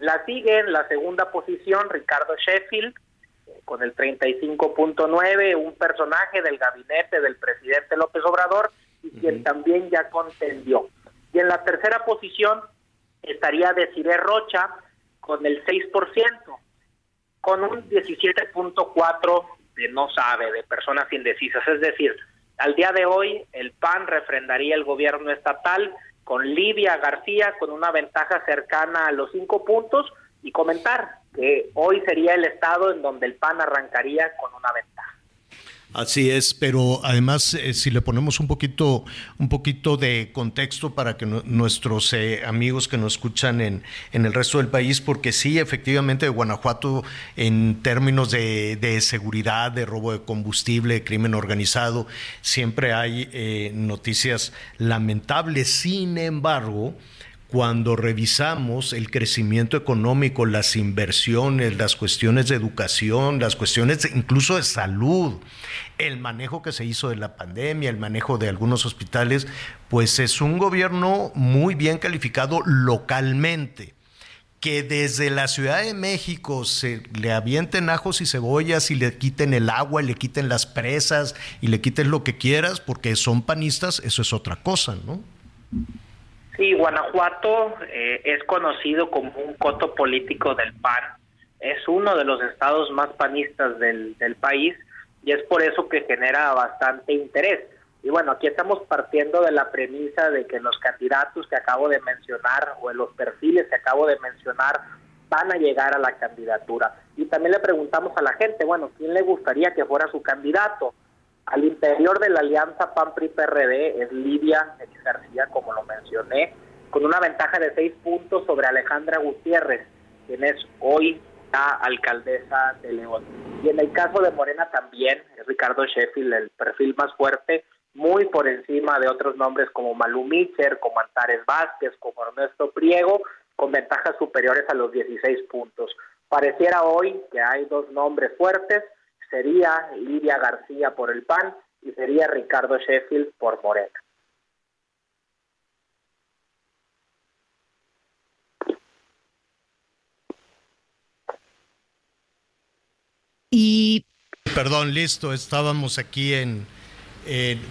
La sigue en la segunda posición Ricardo Sheffield eh, con el 35.9, un personaje del gabinete del presidente López Obrador y quien también ya contendió. Y en la tercera posición estaría Desiree Rocha con el 6%, con un 17.4 de no sabe, de personas indecisas. Es decir, al día de hoy el PAN refrendaría el gobierno estatal con Lidia García con una ventaja cercana a los cinco puntos y comentar que hoy sería el estado en donde el PAN arrancaría con una ventaja. Así es, pero además eh, si le ponemos un poquito, un poquito de contexto para que nuestros eh, amigos que nos escuchan en, en, el resto del país, porque sí, efectivamente, Guanajuato en términos de, de seguridad, de robo de combustible, de crimen organizado, siempre hay eh, noticias lamentables. Sin embargo, cuando revisamos el crecimiento económico, las inversiones, las cuestiones de educación, las cuestiones incluso de salud, el manejo que se hizo de la pandemia, el manejo de algunos hospitales, pues es un gobierno muy bien calificado localmente. Que desde la Ciudad de México se le avienten ajos y cebollas y le quiten el agua y le quiten las presas y le quiten lo que quieras porque son panistas, eso es otra cosa, ¿no? Sí, Guanajuato eh, es conocido como un coto político del PAN. Es uno de los estados más panistas del, del país y es por eso que genera bastante interés. Y bueno, aquí estamos partiendo de la premisa de que los candidatos que acabo de mencionar o los perfiles que acabo de mencionar van a llegar a la candidatura. Y también le preguntamos a la gente, bueno, ¿quién le gustaría que fuera su candidato? Al interior de la alianza PAN-PRI-PRD es Lidia García, como lo mencioné, con una ventaja de seis puntos sobre Alejandra Gutiérrez, quien es hoy la alcaldesa de León. Y en el caso de Morena también es Ricardo Sheffield el perfil más fuerte, muy por encima de otros nombres como Malú Mitcher, como Antares Vázquez, como Ernesto Priego, con ventajas superiores a los 16 puntos. Pareciera hoy que hay dos nombres fuertes, sería Lidia García por el PAN y sería Ricardo Sheffield por Morena. Y perdón, listo, estábamos aquí en,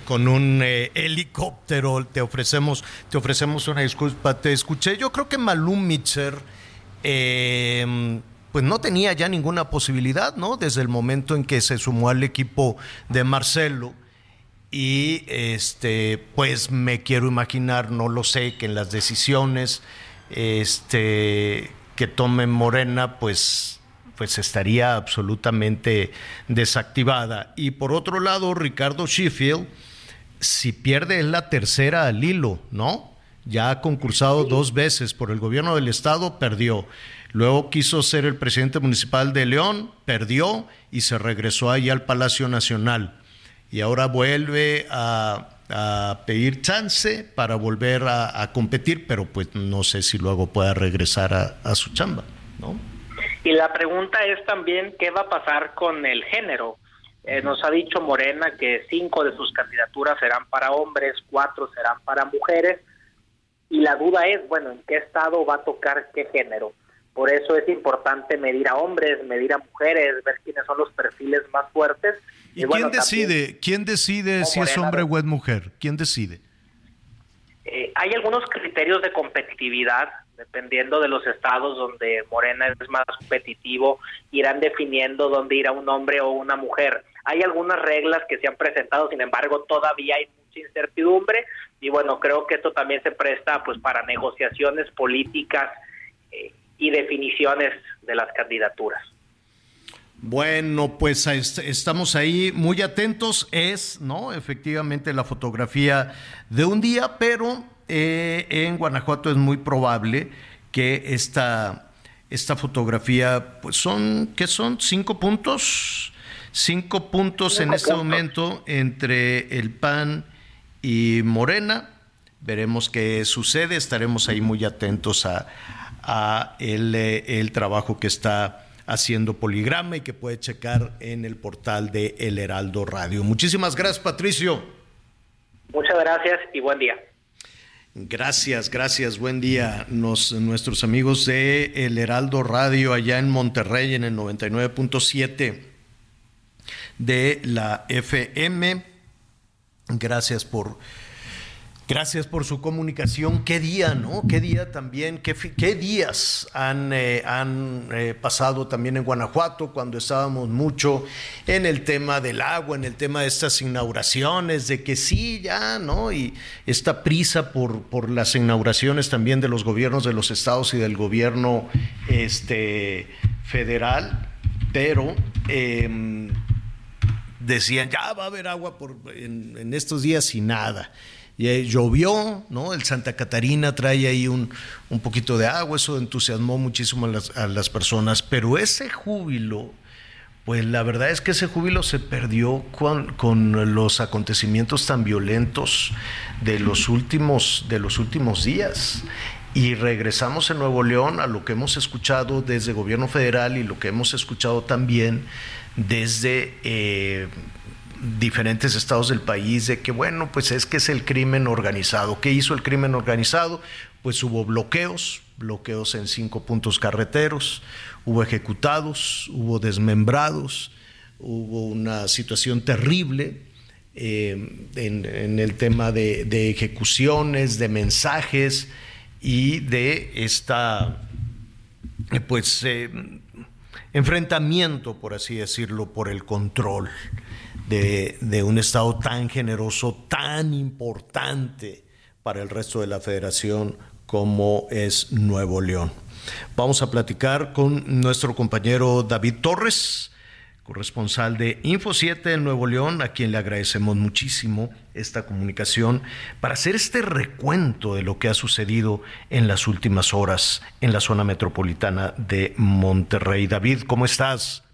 con un eh, helicóptero, te ofrecemos, te ofrecemos una disculpa, te escuché, yo creo que Malum Mitcher eh, pues no tenía ya ninguna posibilidad, ¿no? Desde el momento en que se sumó al equipo de Marcelo. Y este, pues me quiero imaginar, no lo sé, que en las decisiones este, que tome Morena, pues, pues estaría absolutamente desactivada. Y por otro lado, Ricardo Sheffield, si pierde es la tercera al hilo, ¿no? Ya ha concursado dos veces por el gobierno del estado, perdió. Luego quiso ser el presidente municipal de León, perdió y se regresó ahí al Palacio Nacional. Y ahora vuelve a, a pedir chance para volver a, competir, pero pues no sé si luego pueda regresar a, su chamba, ¿no? Y la pregunta es también qué va a pasar con el género. Eh, nos ha dicho Morena que cinco de sus candidaturas serán para hombres, cuatro serán para mujeres, y la duda es, bueno, ¿en qué estado va a tocar qué género? Por eso es importante medir a hombres, medir a mujeres, ver quiénes son los perfiles más fuertes. ¿Y, quién decide? ¿Quién decide si es hombre o es mujer? ¿Quién decide? Eh, hay algunos criterios de competitividad, dependiendo de los estados donde Morena es más competitivo, irán definiendo dónde irá un hombre o una mujer. Hay algunas reglas que se han presentado, sin embargo, todavía hay mucha incertidumbre y bueno, creo que esto también se presta pues para negociaciones políticas eh, y definiciones de las candidaturas. Bueno, pues estamos ahí muy atentos. Es, ¿no? Efectivamente la fotografía de un día, pero eh, en Guanajuato es muy probable que esta, esta fotografía, pues son, ¿qué son? ¿Cinco puntos? Cinco puntos en este momento entre el PAN y Morena. Veremos qué sucede, estaremos ahí muy atentos a, a eh, el, trabajo que está haciendo Poligrama y que puede checar en el portal de El Heraldo Radio. Muchísimas gracias, Patricio. Muchas gracias y buen día. Gracias, gracias, buen día. Nos, nuestros amigos de El Heraldo Radio allá en Monterrey en el 99.7 de la FM. Gracias por Gracias por su comunicación. Qué día, ¿no? Qué día también, qué, días han, eh, han eh, pasado también en Guanajuato cuando estábamos mucho en el tema del agua, en el tema de estas inauguraciones, de que sí, ya, ¿no? Y esta prisa por, por las inauguraciones también de los gobiernos de los estados y del gobierno este, federal, pero... Em, decían, ya va a haber agua por, en estos días y nada llovió, ¿no? El Santa Catarina trae ahí un, un poquito de agua, eso entusiasmó muchísimo a las, a las, personas, pero ese júbilo, pues la verdad es que ese júbilo se perdió con, con, los acontecimientos tan violentos de los últimos, de los últimos días. Y regresamos en Nuevo León a lo que hemos escuchado desde el gobierno federal y lo que hemos escuchado también desde eh, diferentes estados del país de que, bueno, pues es que es el crimen organizado. ¿Qué hizo el crimen organizado? Pues hubo bloqueos, bloqueos en cinco puntos carreteros, hubo ejecutados, hubo desmembrados, hubo una situación terrible eh, en, el tema de, ejecuciones, de mensajes y de esta, pues, eh, enfrentamiento, por así decirlo, por el control de, un Estado tan generoso, tan importante para el resto de la federación como es Nuevo León. Vamos a platicar con nuestro compañero David Torres, corresponsal de Info 7 en Nuevo León, a quien le agradecemos muchísimo esta comunicación para hacer este recuento de lo que ha sucedido en las últimas horas en la zona metropolitana de Monterrey. David, ¿cómo estás?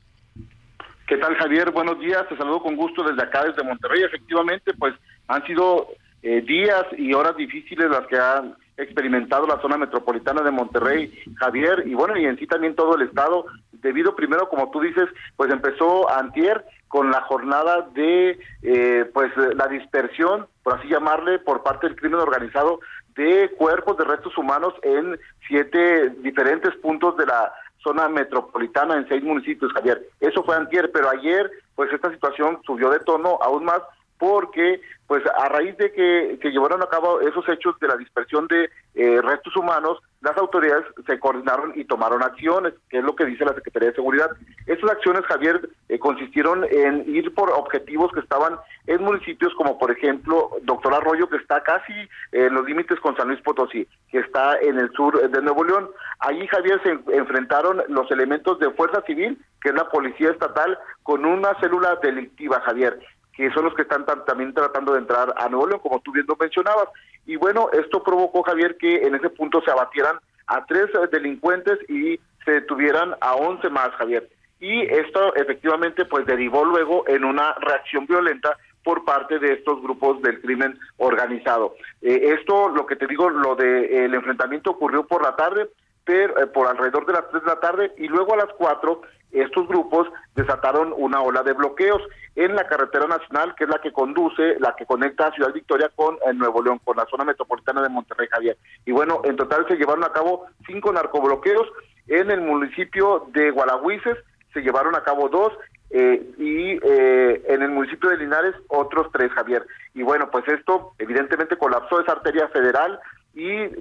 ¿Qué tal, Javier? Buenos días. Te saludo con gusto desde acá, desde Monterrey. Efectivamente, pues han sido eh, días y horas difíciles las que han experimentado la zona metropolitana de Monterrey, Javier, y bueno, y en sí también todo el estado, debido primero, como tú dices, pues empezó antier con la jornada de, eh, pues, la dispersión, por así llamarle, por parte del crimen organizado de cuerpos de restos humanos en siete diferentes puntos de la zona metropolitana en seis municipios, Javier. Eso fue antier, pero ayer, pues esta situación subió de tono aún más porque pues a raíz de que, que llevaron a cabo esos hechos de la dispersión de eh, restos humanos, las autoridades se coordinaron y tomaron acciones, que es lo que dice la Secretaría de Seguridad. Esas acciones, Javier, eh, consistieron en ir por objetivos que estaban en municipios como, por ejemplo, Doctor Arroyo, que está casi en los límites con San Luis Potosí, que está en el sur de Nuevo León. Allí, Javier, se enfrentaron los elementos de Fuerza Civil, que es la Policía Estatal, con una célula delictiva, Javier que son los que están también tratando de entrar a Nuevo León, como tú bien lo mencionabas. Y bueno, esto provocó, Javier, que en ese punto se abatieran a tres delincuentes y se detuvieran a once más, Javier. Y esto efectivamente pues derivó luego en una reacción violenta por parte de estos grupos del crimen organizado. Eh, esto, lo que te digo, lo de el enfrentamiento ocurrió por la tarde, pero eh, por alrededor de las 3 de la tarde y luego a las 4 estos grupos desataron una ola de bloqueos en la carretera nacional, que es la que conduce, la que conecta a Ciudad Victoria con el Nuevo León, con la zona metropolitana de Monterrey, Javier. Y bueno, en total se llevaron a cabo cinco narcobloqueos en el municipio de Gualahuises, se llevaron a cabo dos, eh, y eh, en el municipio de Linares otros tres, Javier. Y bueno, pues esto evidentemente colapsó esa arteria federal, eh,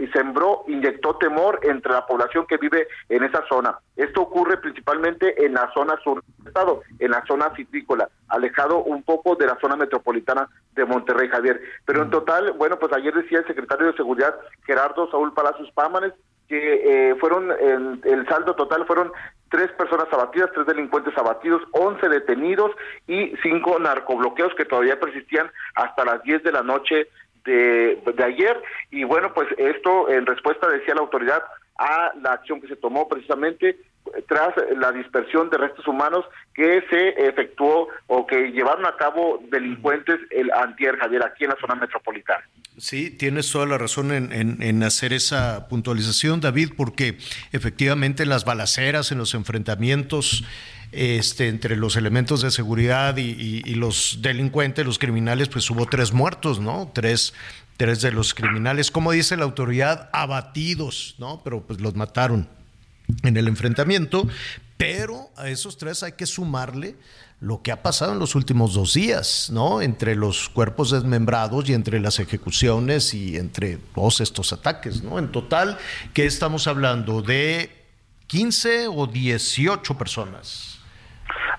y, sembró, inyectó temor entre la población que vive en esa zona. Esto ocurre principalmente en la zona sur del estado, en la zona citrícola, alejado un poco de la zona metropolitana de Monterrey, Javier. Pero en total, bueno, pues ayer decía el secretario de Seguridad, Gerardo Saúl Palacios Pámanes, que eh, fueron, el, el saldo total fueron tres personas abatidas, tres delincuentes abatidos, once detenidos y cinco narcobloqueos que todavía persistían hasta las diez de la noche de, ayer y bueno, pues esto en respuesta decía la autoridad a la acción que se tomó precisamente tras la dispersión de restos humanos que se efectuó o que llevaron a cabo delincuentes el antier Javier aquí en la zona metropolitana. Sí, tienes toda la razón en, en, hacer esa puntualización, David, porque efectivamente las balaceras, en los enfrentamientos este, entre los elementos de seguridad y, los delincuentes, los criminales, pues hubo tres muertos, ¿no? Tres, tres de los criminales, como dice la autoridad, abatidos, ¿no? Pero pues los mataron en el enfrentamiento, pero a esos tres hay que sumarle lo que ha pasado en los últimos dos días, ¿no? Entre los cuerpos desmembrados y entre las ejecuciones y entre todos estos ataques, ¿no? En total, ¿qué estamos hablando? ¿De 15 o 18 personas?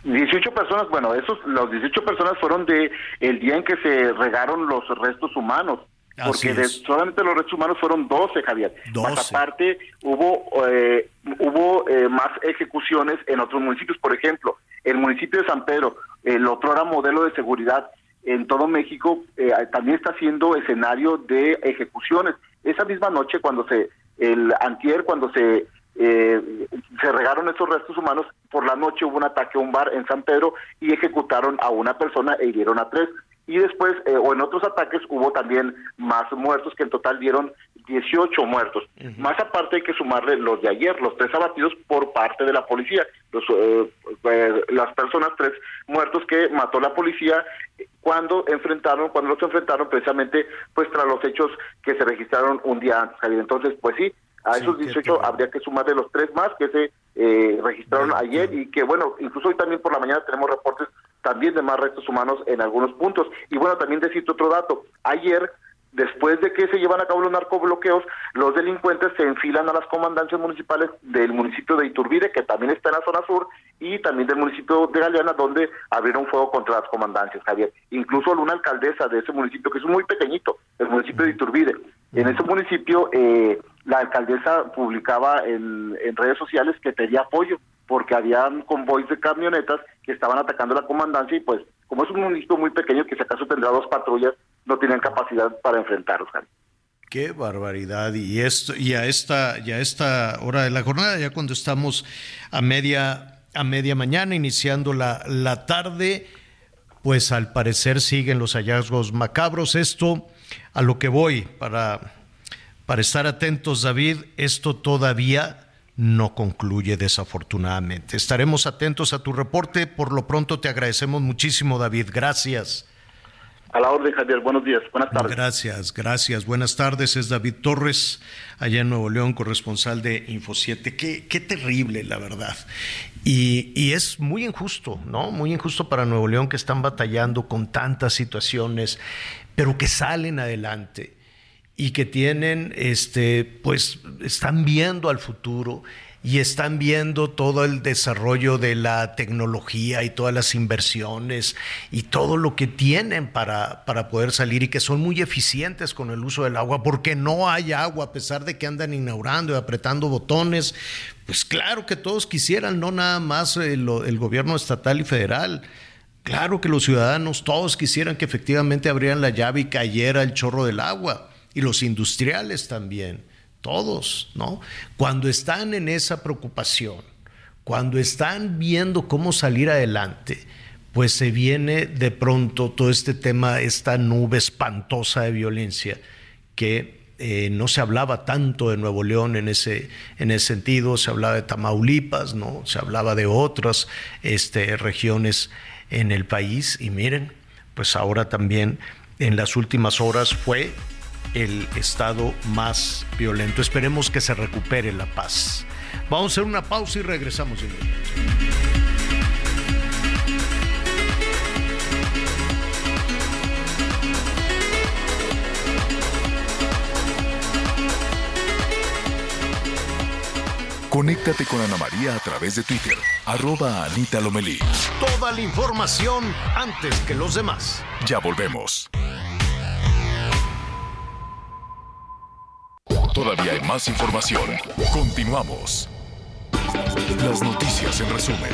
18 personas, bueno, esos, los 18 personas fueron de el día en que se regaron los restos humanos. porque solamente los restos humanos fueron 12, Javier. 12. Más aparte, hubo, eh, hubo eh, más ejecuciones en otros municipios. Por ejemplo, el municipio de San Pedro, el otro era modelo de seguridad en todo México, eh, también está siendo escenario de ejecuciones. Esa misma noche, cuando se, el antier, cuando se eh, se regaron esos restos humanos. Por la noche hubo un ataque a un bar en San Pedro y ejecutaron a una persona e hirieron a tres. Y después, eh, o en otros ataques, hubo también más muertos, que en total dieron 18 muertos. Más aparte hay que sumarle los de ayer, los tres abatidos por parte de la policía. Los, eh, eh, las personas, tres muertos que mató la policía cuando enfrentaron, cuando los enfrentaron precisamente pues tras los hechos que se registraron un día antes. Entonces, pues sí, a esos 18 habría que sumarle los tres más que se eh, registraron ayer y que, bueno, incluso hoy también por la mañana tenemos reportes también de más restos humanos en algunos puntos. Y bueno, también decirte otro dato. Ayer Después de que se llevan a cabo los narcobloqueos, los delincuentes se enfilan a las comandancias municipales del municipio de Iturbide, que también está en la zona sur, y también del municipio de Galeana, donde abrieron fuego contra las comandancias, Javier. Incluso una alcaldesa de ese municipio, que es muy pequeñito, el municipio de Iturbide. En ese municipio, eh, la alcaldesa publicaba en, redes sociales que pedía apoyo, porque habían convoys de camionetas que estaban atacando la comandancia y pues como es un municipio muy pequeño que si acaso tendrá dos patrullas, no tienen capacidad para enfrentarlos. Qué barbaridad. Y esto, y a esta, ya esta hora de la jornada, ya cuando estamos a media, a media mañana, iniciando la, la tarde, pues al parecer siguen los hallazgos macabros. Esto, a lo que voy, para, para estar atentos, David, esto todavía no concluye desafortunadamente. Estaremos atentos a tu reporte. Por lo pronto te agradecemos muchísimo, David. Gracias. A la orden, Javier. Buenos días. Buenas tardes. Gracias, gracias. Buenas tardes. Es David Torres, allá en Nuevo León, corresponsal de Info 7. Qué, qué terrible, la verdad. Y, y, es muy injusto, ¿no? Muy injusto para Nuevo León que están batallando con tantas situaciones, pero que salen adelante y que tienen, este, pues, están viendo al futuro y están viendo todo el desarrollo de la tecnología y todas las inversiones y todo lo que tienen para, para poder salir y que son muy eficientes con el uso del agua, porque no hay agua, a pesar de que andan inaugurando y apretando botones. Pues claro que todos quisieran, no nada más el, el gobierno estatal y federal. Claro que los ciudadanos todos quisieran que efectivamente abrieran la llave y cayera el chorro del agua. Y los industriales también todos, ¿no? Cuando están en esa preocupación, cuando están viendo cómo salir adelante, pues se viene de pronto todo este tema, esta nube espantosa de violencia que eh, no se hablaba tanto de Nuevo León en ese, en ese sentido, se hablaba de Tamaulipas, ¿no? se hablaba de otras este, regiones en el país y miren, pues ahora también en las últimas horas fue el estado más violento. Esperemos que se recupere la paz. Vamos a hacer una pausa y regresamos Conéctate con Ana María a través de Twitter, arroba Anita Lomelí. Toda la información antes que los demás. Ya volvemos. Todavía hay más información. Continuamos. Las noticias en resumen.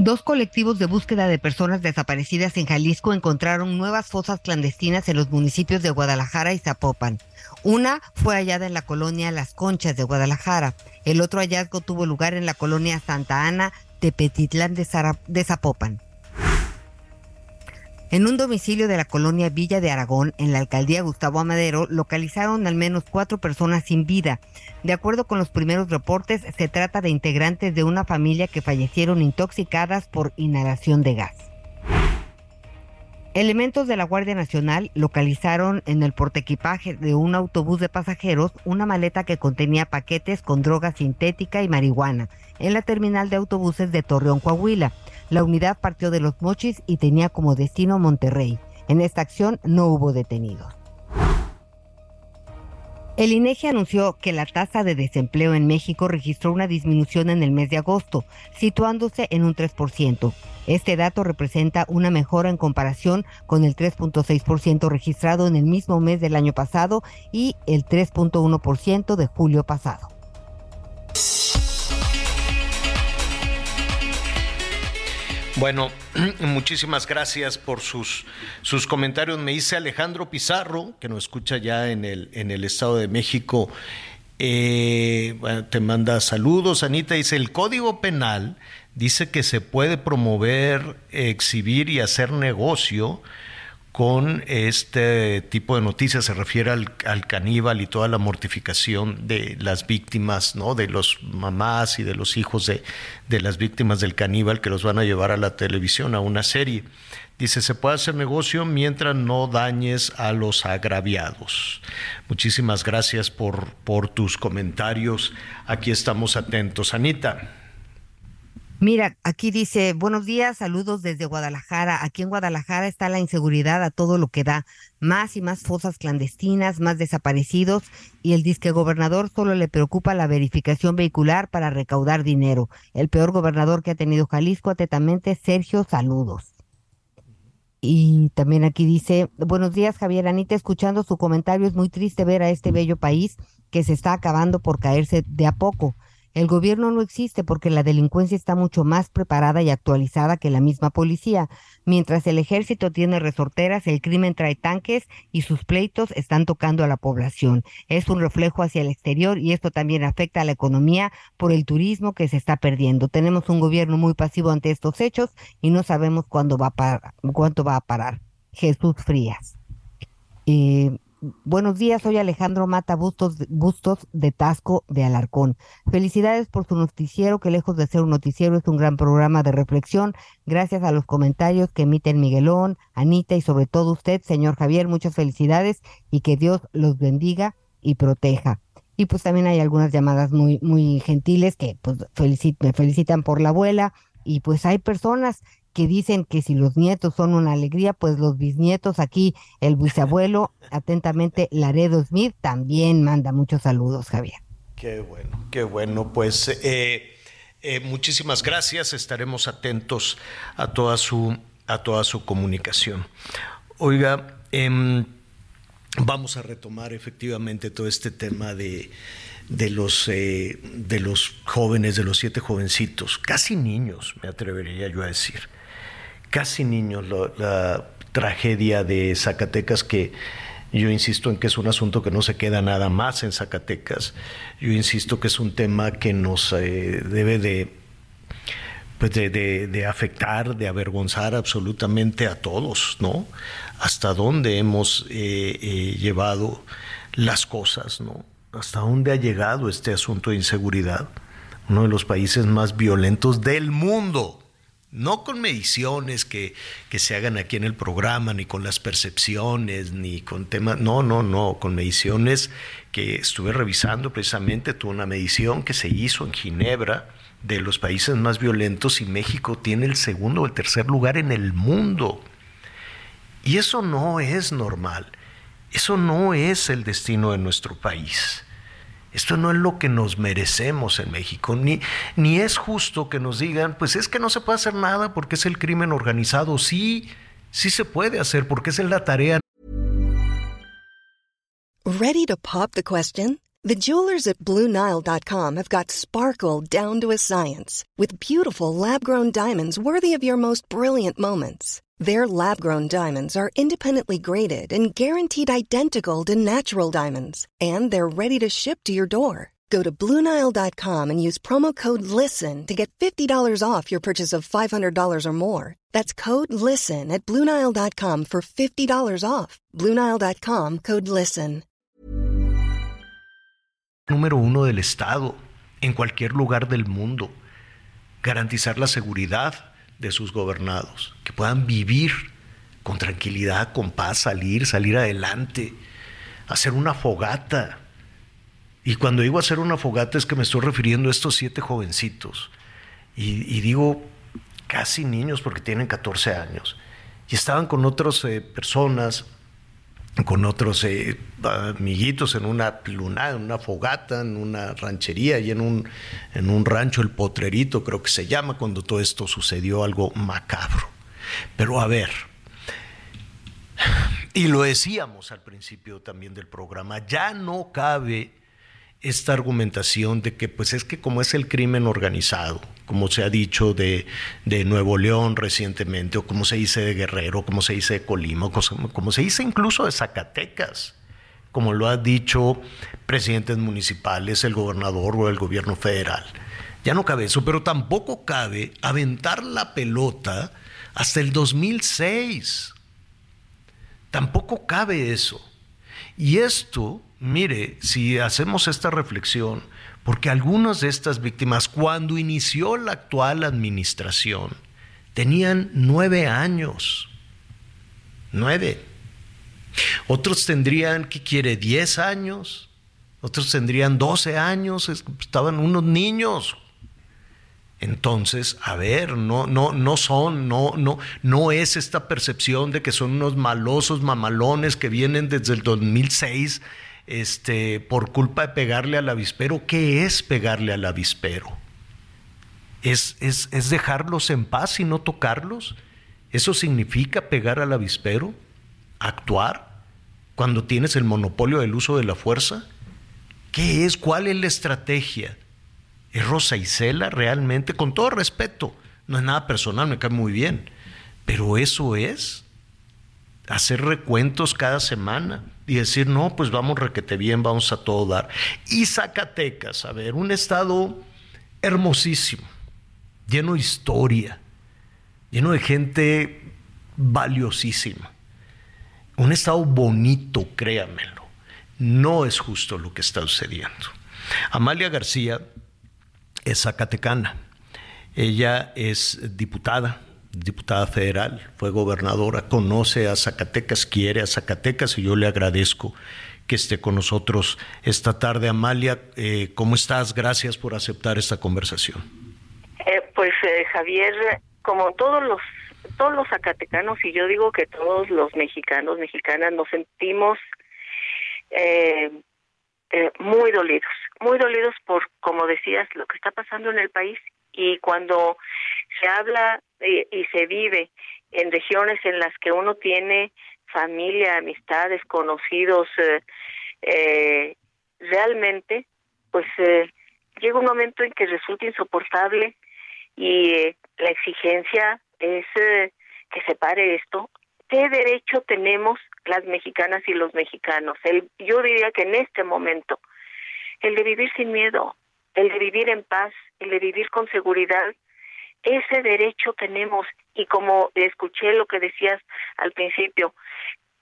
Dos colectivos de búsqueda de personas desaparecidas en Jalisco encontraron nuevas fosas clandestinas en los municipios de Guadalajara y Zapopan. Una fue hallada en la colonia Las Conchas de Guadalajara. El otro hallazgo tuvo lugar en la colonia Santa Ana de Petitlán de Zapopan. En un domicilio de la colonia Villa de Aragón, en la alcaldía Gustavo Amadero, localizaron al menos cuatro personas sin vida. De acuerdo con los primeros reportes, se trata de integrantes de una familia que fallecieron intoxicadas por inhalación de gas. Elementos de la Guardia Nacional localizaron en el portequipaje de un autobús de pasajeros una maleta que contenía paquetes con droga sintética y marihuana en la terminal de autobuses de Torreón, Coahuila. La unidad partió de los Mochis y tenía como destino Monterrey. En esta acción no hubo detenidos. El INEGI anunció que la tasa de desempleo en México registró una disminución en el mes de agosto, situándose en un 3%. Este dato representa una mejora en comparación con el 3.6% registrado en el mismo mes del año pasado y el 3.1% de julio pasado. Bueno, [CLEARS THROAT] muchísimas gracias por sus, sus comentarios. Me dice Alejandro Pizarro, que nos escucha ya en el, en el Estado de México. Eh, te manda saludos, Anita. Dice, el Código Penal dice que se puede promover, exhibir y hacer negocio con este tipo de noticias, se refiere al, caníbal y toda la mortificación de las víctimas, ¿no? de los mamás y de los hijos de, de las víctimas del caníbal que los van a llevar a la televisión, a una serie. Dice, se puede hacer negocio mientras no dañes a los agraviados. Muchísimas gracias por, por tus comentarios. Aquí estamos atentos. Anita. Mira, aquí dice, buenos días, saludos desde Guadalajara. Aquí en Guadalajara está la inseguridad a todo lo que da. Más y más fosas clandestinas, más desaparecidos y el disque gobernador solo le preocupa la verificación vehicular para recaudar dinero. El peor gobernador que ha tenido Jalisco atentamente, Sergio, saludos. Y también aquí dice, buenos días Javier Anita, escuchando su comentario, es muy triste ver a este bello país que se está acabando por caerse de a poco. El gobierno no existe porque la delincuencia está mucho más preparada y actualizada que la misma policía. Mientras el ejército tiene resorteras, el crimen trae tanques y sus pleitos están tocando a la población. Es un reflejo hacia el exterior y esto también afecta a la economía por el turismo que se está perdiendo. Tenemos un gobierno muy pasivo ante estos hechos y no sabemos cuándo va a parar, cuánto va a parar. Jesús Frías. Eh, Buenos días, soy Alejandro Mata Bustos, Bustos de Tasco de Alarcón. Felicidades por su noticiero, que lejos de ser un noticiero es un gran programa de reflexión. Gracias a los comentarios que emiten Miguelón, Anita y sobre todo usted, señor Javier, muchas felicidades y que Dios los bendiga y proteja. Y pues también hay algunas llamadas muy, muy gentiles que pues me felicitan por la abuela y pues hay personas que dicen que si los nietos son una alegría, pues los bisnietos aquí, el bisabuelo, [LAUGHS] atentamente Laredo Smith, también manda muchos saludos, Javier. Qué bueno, qué bueno. Pues eh, eh, muchísimas gracias, estaremos atentos a toda su, a toda su comunicación. Oiga, em, vamos a retomar efectivamente todo este tema de, de los, eh, de los jóvenes, de los siete jovencitos, casi niños, me atrevería yo a decir casi niños la tragedia de Zacatecas que yo insisto en que es un asunto que no se queda nada más en Zacatecas. Yo insisto que es un tema que nos eh, debe de pues de, afectar, de avergonzar absolutamente a todos, ¿no? Hasta dónde hemos eh, eh, llevado las cosas, ¿no? Hasta dónde ha llegado este asunto de inseguridad. Uno de los países más violentos del mundo. No con mediciones que, que se hagan aquí en el programa, ni con las percepciones, ni con temas. No, no, no, con mediciones que estuve revisando precisamente. Tuve una medición que se hizo en Ginebra de los países más violentos y México tiene el segundo o el tercer lugar en el mundo. Y eso no es normal. Eso no es el destino de nuestro país. Esto no es lo que nos merecemos en México, ni, ni es justo que nos digan, pues es que no se puede hacer nada porque es el crimen organizado. Sí, sí se puede hacer porque es la tarea. Ready to pop the question? The jewelers at BlueNile.com have got sparkle down to a science with beautiful lab-grown diamonds worthy of your most brilliant moments. Their lab grown diamonds are independently graded and guaranteed identical to natural diamonds, and they're ready to ship to your door. Go to Bluenile.com and use promo code LISTEN to get $50 off your purchase of $500 or more. That's code LISTEN at Bluenile.com for $50 off. Bluenile.com code LISTEN. Número uno del Estado, en cualquier lugar del mundo. Garantizar la seguridad de sus gobernados, que puedan vivir con tranquilidad, con paz, salir, salir adelante, hacer una fogata. Y cuando digo hacer una fogata es que me estoy refiriendo a estos siete jovencitos. Y, digo casi niños porque tienen 14 años. Y estaban con otras eh, personas con otros eh, amiguitos en una luna, en una fogata, en una ranchería y en un, en un rancho, el Potrerito creo que se llama, cuando todo esto sucedió, algo macabro. Pero a ver, y lo decíamos al principio también del programa, ya no cabe esta argumentación de que pues es que como es el crimen organizado, como se ha dicho de, Nuevo León recientemente, o como se dice de Guerrero, como se dice de Colima, como, se dice incluso de Zacatecas, como lo han dicho presidentes municipales, el gobernador o el gobierno federal. Ya no cabe eso, pero tampoco cabe aventar la pelota hasta el 2006. Tampoco cabe eso. Y esto mire, si hacemos esta reflexión, porque algunas de estas víctimas, cuando inició la actual administración, tenían nueve años. Nueve. Otros tendrían, ¿qué quiere? Diez años. Otros tendrían doce años. Estaban unos niños. Entonces, a ver, no, no, no son, no, no, no es esta percepción de que son unos malosos mamalones que vienen desde el 2006 este, por culpa de pegarle al avispero. ¿Qué es pegarle al avispero? ¿Es, es, es dejarlos en paz y no tocarlos? ¿Eso significa pegar al avispero? ¿Actuar? Cuando tienes el monopolio del uso de la fuerza? ¿Qué es? ¿Cuál es la estrategia? ¿Es Rosa Isela realmente? Con todo respeto, no es nada personal, me cae muy bien, pero eso es hacer recuentos cada semana y decir, no, pues vamos requete bien, vamos a todo dar. Y Zacatecas, a ver, un estado hermosísimo, lleno de historia, lleno de gente valiosísima. Un estado bonito, créamelo. No es justo lo que está sucediendo. Amalia García es zacatecana. Ella es diputada diputada federal, fue gobernadora, conoce a Zacatecas, quiere a Zacatecas y yo le agradezco que esté con nosotros esta tarde. Amalia, eh, ¿cómo estás? Gracias por aceptar esta conversación. Eh, pues eh, Javier, como todos los todos los zacatecanos y yo digo que todos los mexicanos, mexicanas nos sentimos muy dolidos, muy dolidos por, como decías, lo que está pasando en el país y cuando se habla y, se vive en regiones en las que uno tiene familia, amistades, conocidos, eh, eh, realmente, pues eh, llega un momento en que resulta insoportable y la exigencia es que se pare esto. ¿Qué derecho tenemos las mexicanas y los mexicanos? El, yo diría que en este momento, el de vivir sin miedo, el de vivir en paz, el de vivir con seguridad, Ese derecho tenemos y como escuché lo que decías al principio,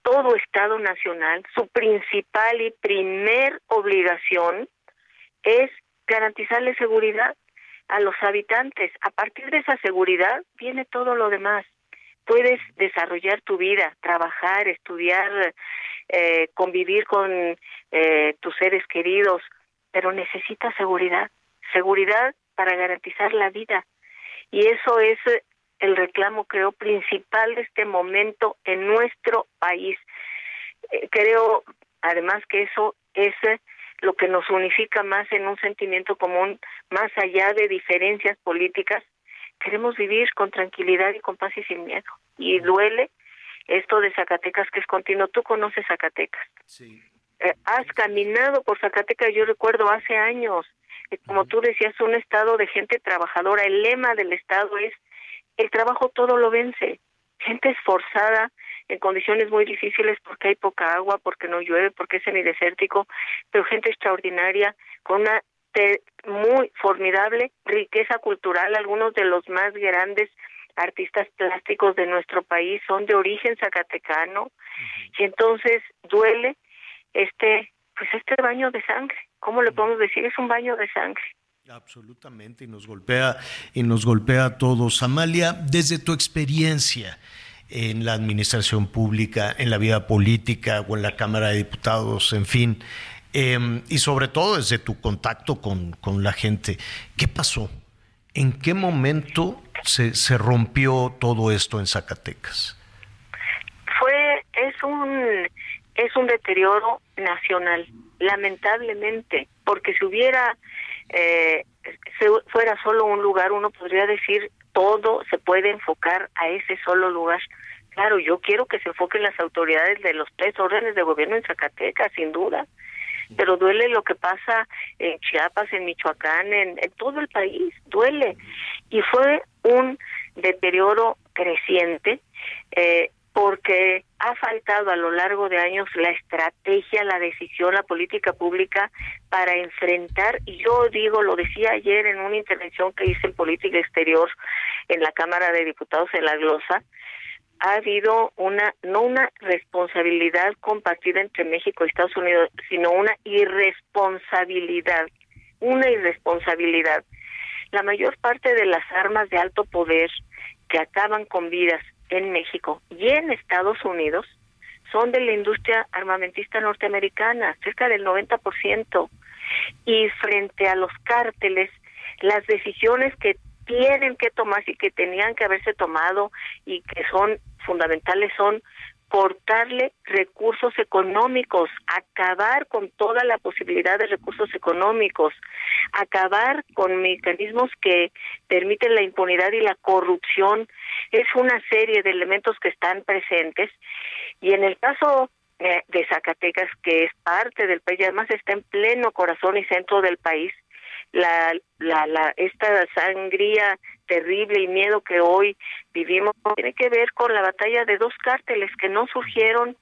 todo Estado nacional, su principal y primer obligación es garantizarle seguridad a los habitantes. A partir de esa seguridad viene todo lo demás. Puedes desarrollar tu vida, trabajar, estudiar, eh, convivir con eh, tus seres queridos, pero necesitas seguridad. Seguridad para garantizar la vida. Y eso es el reclamo, creo, principal de este momento en nuestro país. Eh, creo, además, que eso es lo que nos unifica más en un sentimiento común, más allá de diferencias políticas. Queremos vivir con tranquilidad y con paz y sin miedo. Y duele esto de Zacatecas que es continuo. Tú conoces Zacatecas. Sí. Eh, has caminado por Zacatecas, yo recuerdo hace años, eh, como tú decías, un estado de gente trabajadora. El lema del estado es el trabajo todo lo vence. Gente esforzada, en condiciones muy difíciles porque hay poca agua, porque no llueve, porque es semidesértico, pero gente extraordinaria con una muy formidable riqueza cultural, algunos de los más grandes artistas plásticos de nuestro país son de origen zacatecano y entonces duele este pues este baño de sangre, ¿cómo le podemos decir? Es un baño de sangre. Absolutamente, y nos golpea y nos golpea a todos. Amalia, desde tu experiencia, en la administración pública, en la vida política o en la Cámara de Diputados, en fin, em, y sobre todo desde tu contacto con, con, la gente. ¿Qué pasó? ¿En qué momento se, se rompió todo esto en Zacatecas? Fue, es un, es un deterioro nacional, lamentablemente, porque si hubiera, eh, fuera solo un lugar, uno podría decir todo se puede enfocar a ese solo lugar. Claro, yo quiero que se enfoquen las autoridades de los tres órdenes de gobierno en Zacatecas, sin duda, pero duele lo que pasa en Chiapas, en Michoacán, en, todo el país, duele. Y fue un deterioro creciente eh, porque ha faltado a lo largo de años la estrategia, la decisión, la política pública para enfrentar, y yo digo, lo decía ayer en una intervención que hice en política exterior en la Cámara de Diputados en la Glosa, ha habido una, no una responsabilidad compartida entre México y Estados Unidos, sino una irresponsabilidad, una irresponsabilidad. La mayor parte de las armas de alto poder que acaban con vidas en México y en Estados Unidos son de la industria armamentista norteamericana, cerca del 90%. Y frente a los cárteles, las decisiones que tienen que tomarse y que tenían que haberse tomado y que son fundamentales son cortarle recursos económicos, acabar con toda la posibilidad de recursos económicos, acabar con mecanismos que permiten la impunidad y la corrupción. Es una serie de elementos que están presentes y en el caso eh, de Zacatecas, que es parte del país, además está en pleno corazón y centro del país, la, la, la, esta sangría terrible y miedo que hoy vivimos tiene que ver con la batalla de dos cárteles que no surgieron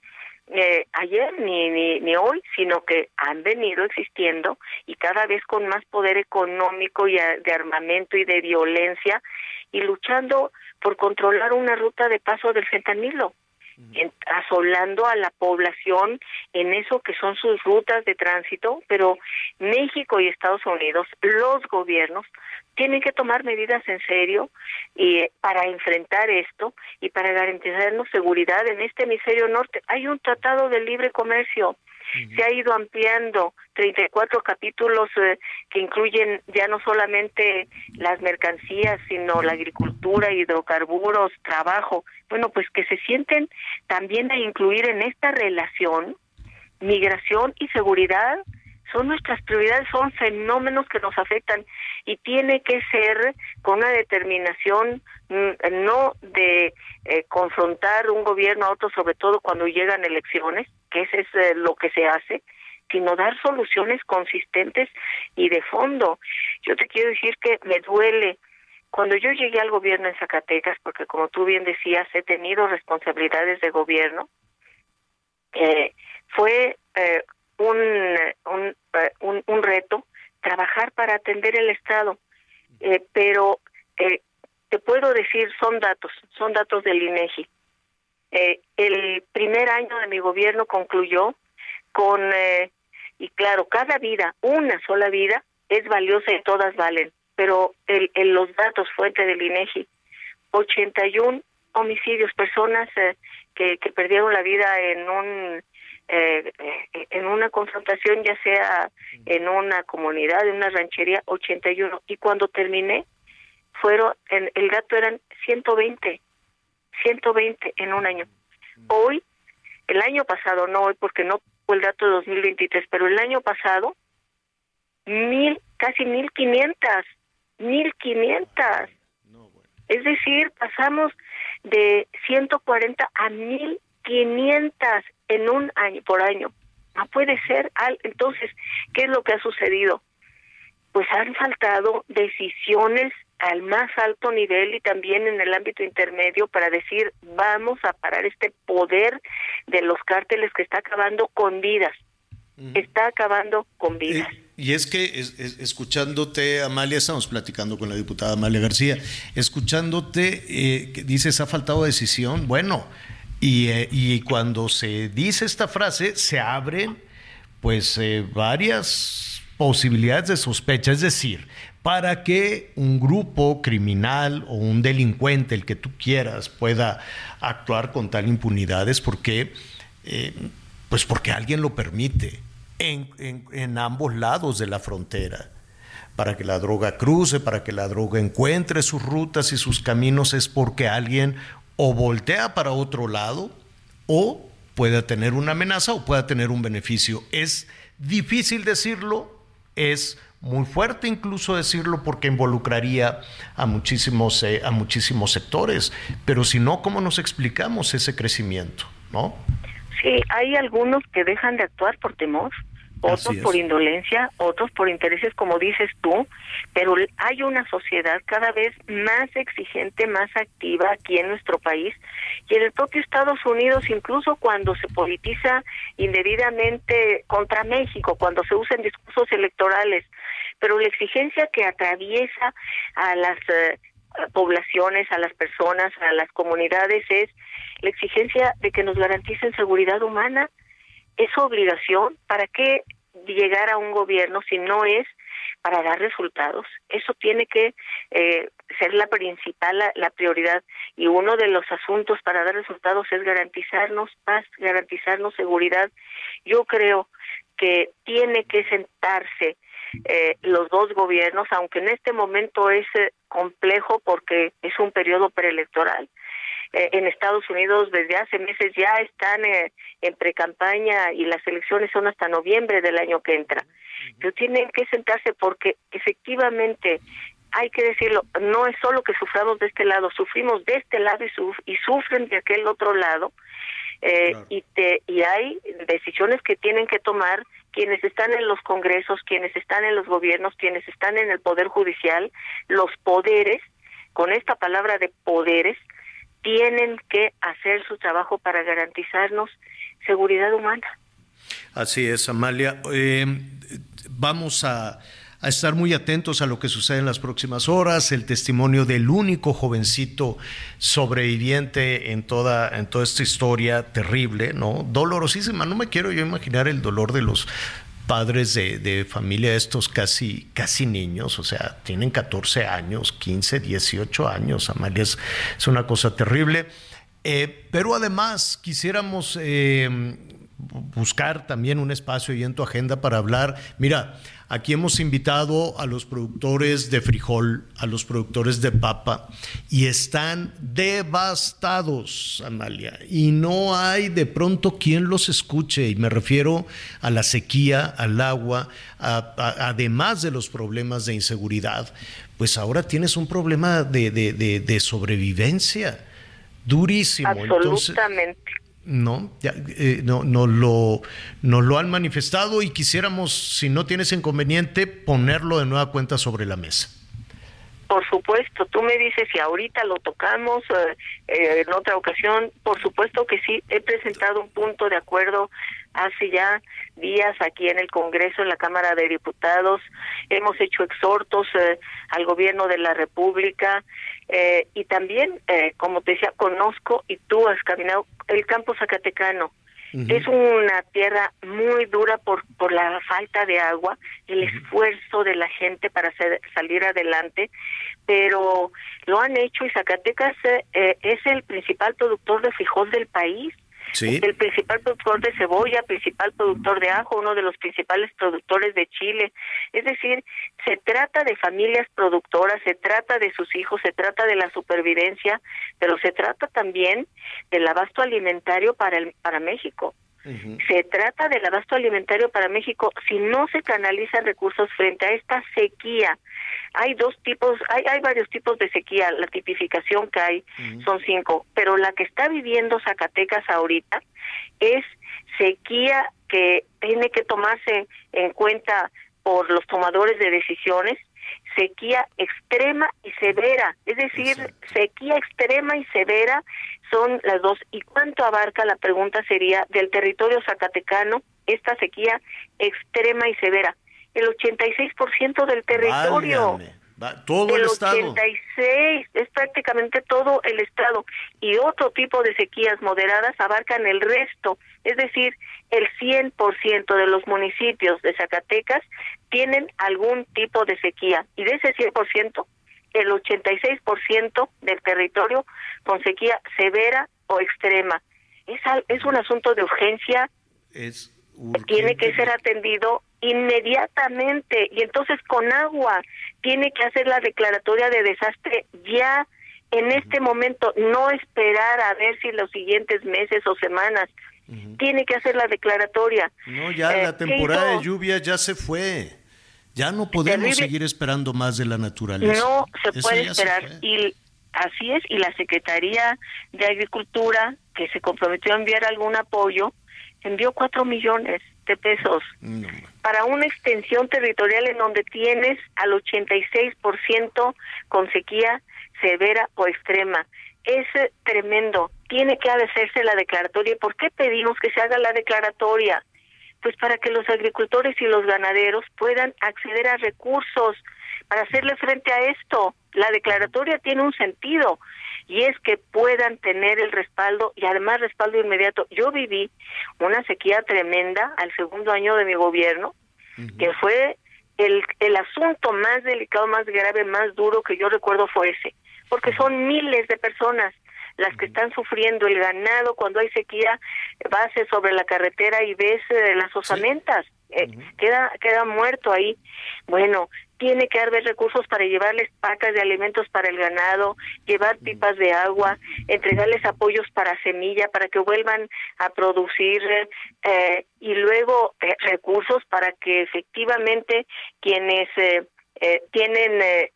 eh, ayer ni, ni, ni hoy, sino que han venido existiendo y cada vez con más poder económico y de armamento y de violencia y luchando por controlar una ruta de paso del fentanilo asolando a la población en eso que son sus rutas de tránsito, pero México y Estados Unidos, los gobiernos, tienen que tomar medidas en serio y eh, para enfrentar esto y para garantizarnos seguridad en este hemisferio norte. Hay un tratado de libre comercio se ha ido ampliando 34 capítulos eh, que incluyen ya no solamente las mercancías, sino la agricultura, hidrocarburos, trabajo. Bueno, pues que se sienten también a incluir en esta relación migración y seguridad son nuestras prioridades, son fenómenos que nos afectan y tiene que ser con una determinación mm, no de eh, confrontar un gobierno a otro, sobre todo cuando llegan elecciones, que ese es eh, lo que se hace, sino dar soluciones consistentes y de fondo. Yo te quiero decir que me duele cuando yo llegué al gobierno en Zacatecas, porque como tú bien decías, he tenido responsabilidades de gobierno, eh, fue eh, un, un, un, un, reto trabajar para atender el Estado, pero te puedo decir, son datos, son datos del INEGI. Eh, el primer año de mi gobierno concluyó con, eh, y claro, cada vida, una sola vida, es valiosa y todas valen, pero el, los datos fuente del INEGI, 81 homicidios, personas eh, que, que perdieron la vida en un eh, en una confrontación, ya sea en una comunidad, en una ranchería, 81. Y cuando terminé, fueron, en, el dato eran 120, 120 en un año. Hoy, el año pasado, no hoy porque no fue el dato de 2023, pero el año pasado, mil, casi 1500, 1500. Es decir, pasamos de 140 a 1500 en un año por año. No puede ser. Entonces, ¿qué es lo que ha sucedido? Pues han faltado decisiones al más alto nivel y también en el ámbito intermedio para decir vamos a parar este poder de los cárteles que está acabando con vidas. Está acabando con vidas. y es que escuchándote, Amalia, estamos platicando con la diputada Amalia García, escuchándote, eh, dices, ha faltado decisión. Bueno, eh, y, cuando se dice esta frase, se abren pues eh, varias posibilidades de sospecha. Es decir, para que un grupo criminal o un delincuente, el que tú quieras, pueda actuar con tal impunidad es porque, eh, pues porque alguien lo permite en, en ambos lados de la frontera para que la droga cruce, para que la droga encuentre sus rutas y sus caminos, es porque alguien o voltea para otro lado o pueda tener una amenaza o pueda tener un beneficio. Es difícil decirlo, es muy fuerte incluso decirlo porque involucraría a muchísimos, eh, a muchísimos sectores, pero si no, ¿cómo nos explicamos ese crecimiento? ¿no? Sí, hay algunos que dejan de actuar por temor otros por indolencia, otros por intereses, como dices tú, pero hay una sociedad cada vez más exigente, más activa aquí en nuestro país y en el propio Estados Unidos, incluso cuando se politiza indebidamente contra México, cuando se usan discursos electorales, pero la exigencia que atraviesa a las eh, poblaciones, a las personas, a las comunidades es la exigencia de que nos garanticen seguridad humana, es obligación. ¿Para qué llegar a un gobierno si no es para dar resultados? Eso tiene que eh, ser la principal, la, prioridad. Y uno de los asuntos para dar resultados es garantizarnos paz, garantizarnos seguridad. Yo creo que tiene que sentarse eh, los dos gobiernos, aunque en este momento es eh, complejo porque es un periodo preelectoral, eh, en Estados Unidos desde hace meses ya están eh, en precampaña y las elecciones son hasta noviembre del año que entra. Pero tienen que sentarse porque efectivamente hay que decirlo, no es solo que suframos de este lado, sufrimos de este lado y, y sufren de aquel otro lado. Eh, y, te, y hay decisiones que tienen que tomar quienes están en los congresos, quienes están en los gobiernos, quienes están en el poder judicial, los poderes, con esta palabra de poderes, tienen que hacer su trabajo para garantizarnos seguridad humana. Así es, Amalia. Eh, vamos a, estar muy atentos a lo que sucede en las próximas horas, el testimonio del único jovencito sobreviviente en toda, en toda esta historia terrible, ¿no? Dolorosísima. No me quiero yo imaginar el dolor de los padres de, de, familia estos casi, casi niños, o sea, tienen 14 años, 15, 18 años, Amalia, es, una cosa terrible. Eh, pero además quisiéramos eh, buscar también un espacio ahí en tu agenda para hablar. Mira, Aquí hemos invitado a los productores de frijol, a los productores de papa, y están devastados, Amalia. Y no hay de pronto quien los escuche. Y me refiero a la sequía, al agua, además de los problemas de inseguridad. Pues ahora tienes un problema de, sobrevivencia durísimo. Absolutamente. No, eh, no, no lo, nos lo han manifestado y quisiéramos, si no tienes inconveniente, ponerlo de nueva cuenta sobre la mesa. por supuesto, tú me dices si ahorita lo tocamos eh, eh, en otra ocasión, por supuesto que sí, he presentado un punto de acuerdo hace ya días aquí en el Congreso, en la Cámara de Diputados, hemos hecho exhortos eh, al gobierno de la República y también, como te decía, conozco y tú has caminado el campo zacatecano. Es una tierra muy dura por, por la falta de agua, el esfuerzo de la gente para salir adelante, pero lo han hecho y Zacatecas eh, es el principal productor de frijol del país. El principal productor de cebolla, principal productor de ajo, uno de los principales productores de chile. Es decir, se trata de familias productoras, se trata de sus hijos, se trata de la supervivencia, pero se trata también del abasto alimentario para el, para México. Se trata del abasto alimentario para México si no se canalizan recursos frente a esta sequía. Hay dos tipos, hay, hay varios tipos de sequía, la tipificación que hay son cinco, pero la que está viviendo Zacatecas ahorita es sequía que tiene que tomarse en cuenta por los tomadores de decisiones, sequía extrema y severa, es decir, sequía extrema y severa son las dos. ¿Y cuánto abarca? La pregunta sería del territorio zacatecano esta sequía extrema y severa. El 86% del territorio. Todo el, estado. 86 es prácticamente todo el estado y otro tipo de sequías moderadas abarcan el resto, es decir, el 100% de los municipios de Zacatecas tienen algún tipo de sequía y de ese 100% el 86% del territorio con sequía severa o extrema. Es, es un asunto de urgencia. Es tiene que ser atendido inmediatamente y entonces con agua tiene que hacer la declaratoria de desastre ya en este momento, no esperar a ver si los siguientes meses o semanas. Tiene que hacer la declaratoria. No, ya la eh, temporada de lluvia ya se fue. Ya no podemos seguir esperando más de la naturaleza. No se puede esperar. y así es, y la Secretaría de Agricultura, que se comprometió a enviar algún apoyo, envió cuatro millones de pesos para una extensión territorial en donde tienes al 86% con sequía severa o extrema. Es tremendo. Tiene que hacerse la declaratoria. ¿Por qué pedimos que se haga la declaratoria? pues para que los agricultores y los ganaderos puedan acceder a recursos para hacerle frente a esto. La declaratoria tiene un sentido y es que puedan tener el respaldo y además respaldo inmediato. Yo viví una sequía tremenda al segundo año de mi gobierno, que fue el, el asunto más delicado, más grave, más duro que yo recuerdo fue ese, porque son miles de personas las que están sufriendo. El ganado cuando hay sequía, base sobre la carretera y ves eh, las osamentas, eh, queda, queda muerto ahí. Bueno, tiene que haber recursos para llevarles pacas de alimentos para el ganado, llevar pipas de agua, entregarles apoyos para semilla, para que vuelvan a producir eh, y luego recursos para que efectivamente quienes tienen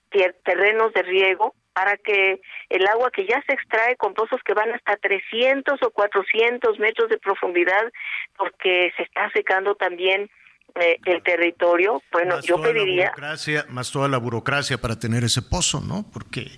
terrenos de riego para que el agua que ya se extrae con pozos que van hasta 300 o 400 metros de profundidad, porque se está secando también eh, el territorio, bueno, yo pediría... más toda la burocracia para tener ese pozo, ¿no? Porque...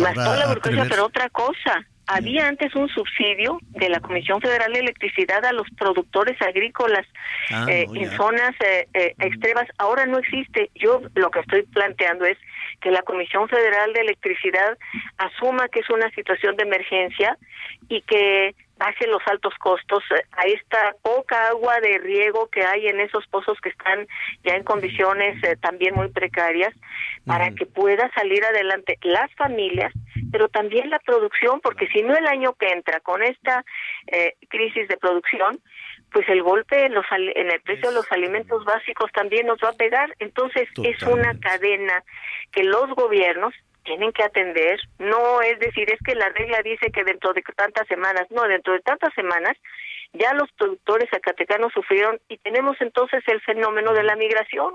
Más toda la burocracia, pero otra cosa, había antes un subsidio de la Comisión Federal de Electricidad a los productores agrícolas ah, eh, en zonas eh, eh, extremas. Ahora no existe. Yo lo que estoy planteando es que la Comisión Federal de Electricidad asuma que es una situación de emergencia y que baje los altos costos a esta poca agua de riego que hay en esos pozos que están ya en condiciones también muy precarias para que pueda salir adelante las familias pero también la producción, porque si no el año que entra con esta eh, crisis de producción, pues el golpe en, los, en el precio de los alimentos básicos también nos va a pegar. Entonces es una cadena que los gobiernos tienen que atender. No es decir, es que la regla dice que dentro de tantas semanas, no, dentro de tantas semanas ya los productores zacatecanos sufrieron y tenemos entonces el fenómeno de la migración.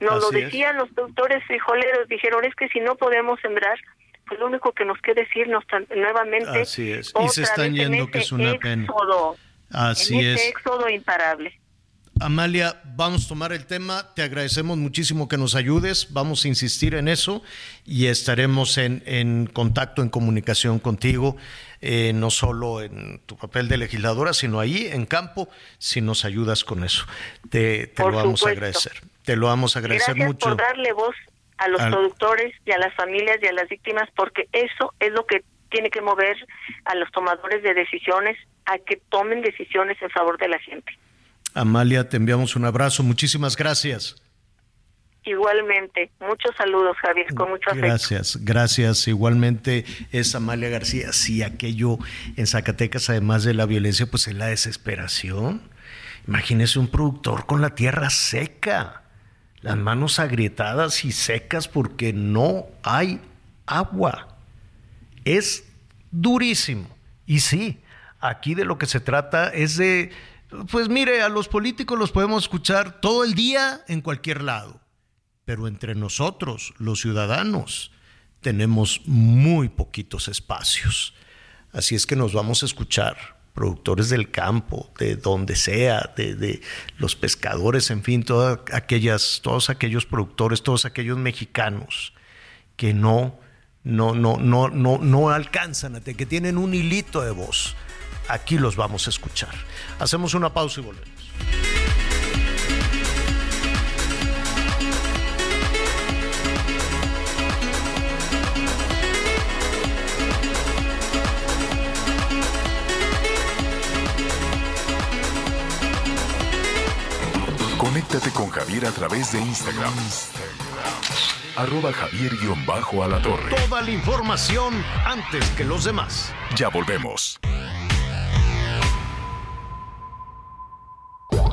Nos lo decían los productores frijoleros, dijeron es que si no podemos sembrar, pues lo único que nos queda decirnos nuevamente. Así es. Y se están yendo, que es una pena. Así en este éxodo imparable. Amalia, vamos a tomar el tema. Te agradecemos muchísimo que nos ayudes. Vamos a insistir en eso y estaremos en, contacto, en comunicación contigo, eh, no solo en tu papel de legisladora, sino ahí en campo, si nos ayudas con eso. Te, lo vamos a agradecer. Te lo vamos a agradecer Gracias mucho. Por darle voz a los productores y a las familias y a las víctimas, porque eso es lo que tiene que mover a los tomadores de decisiones a que tomen decisiones en favor de la gente. Amalia, te enviamos un abrazo. Muchísimas gracias. Igualmente, muchos saludos, Javier, con mucho afecto. Gracias, gracias. Igualmente es Amalia García. Sí, aquello en Zacatecas, además de la violencia, pues es la desesperación. Imagínese un productor con la tierra seca, las manos agrietadas y secas porque no hay agua. Es durísimo. Y sí, aquí de lo que se trata es de pues mire, a los políticos los podemos escuchar todo el día en cualquier lado, pero entre nosotros, los ciudadanos, tenemos muy poquitos espacios. Así es que nos vamos a escuchar, productores del campo, de donde sea, de, los pescadores, en fin, aquellas, todos aquellos productores, todos aquellos mexicanos que no, no, no, no, no, no alcanzan, que tienen un hilito de voz aquí los vamos a escuchar. Hacemos una pausa y volvemos. Conéctate con Javier a través de Instagram. Arroba Javier-Alatorre. Toda la información antes que los demás. Ya volvemos.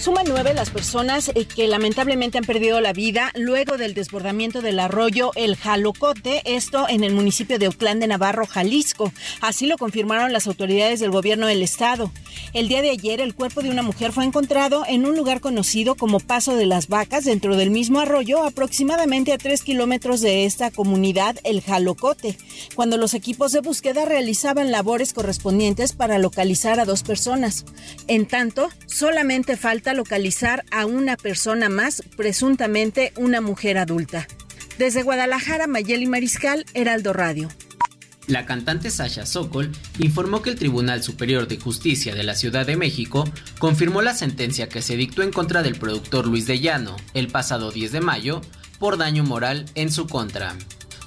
Suman nueve las personas eh, que lamentablemente han perdido la vida luego del desbordamiento del arroyo El Jalocote, esto en el municipio de Autlán de Navarro, Jalisco. Así lo confirmaron las autoridades del gobierno del estado. El día de ayer, el cuerpo de una mujer fue encontrado en un lugar conocido como Paso de las Vacas, dentro del mismo arroyo, aproximadamente a tres kilómetros de esta comunidad, El Jalocote, cuando los equipos de búsqueda realizaban labores correspondientes para localizar a dos personas. En tanto, solamente falta localizar a una persona más, presuntamente una mujer adulta. Desde Guadalajara, Mayeli Mariscal, Heraldo Radio. La cantante Sasha Sokol informó que el Tribunal Superior de Justicia de la Ciudad de México confirmó la sentencia que se dictó en contra del productor Luis de Llano el pasado 10 de mayo por daño moral en su contra.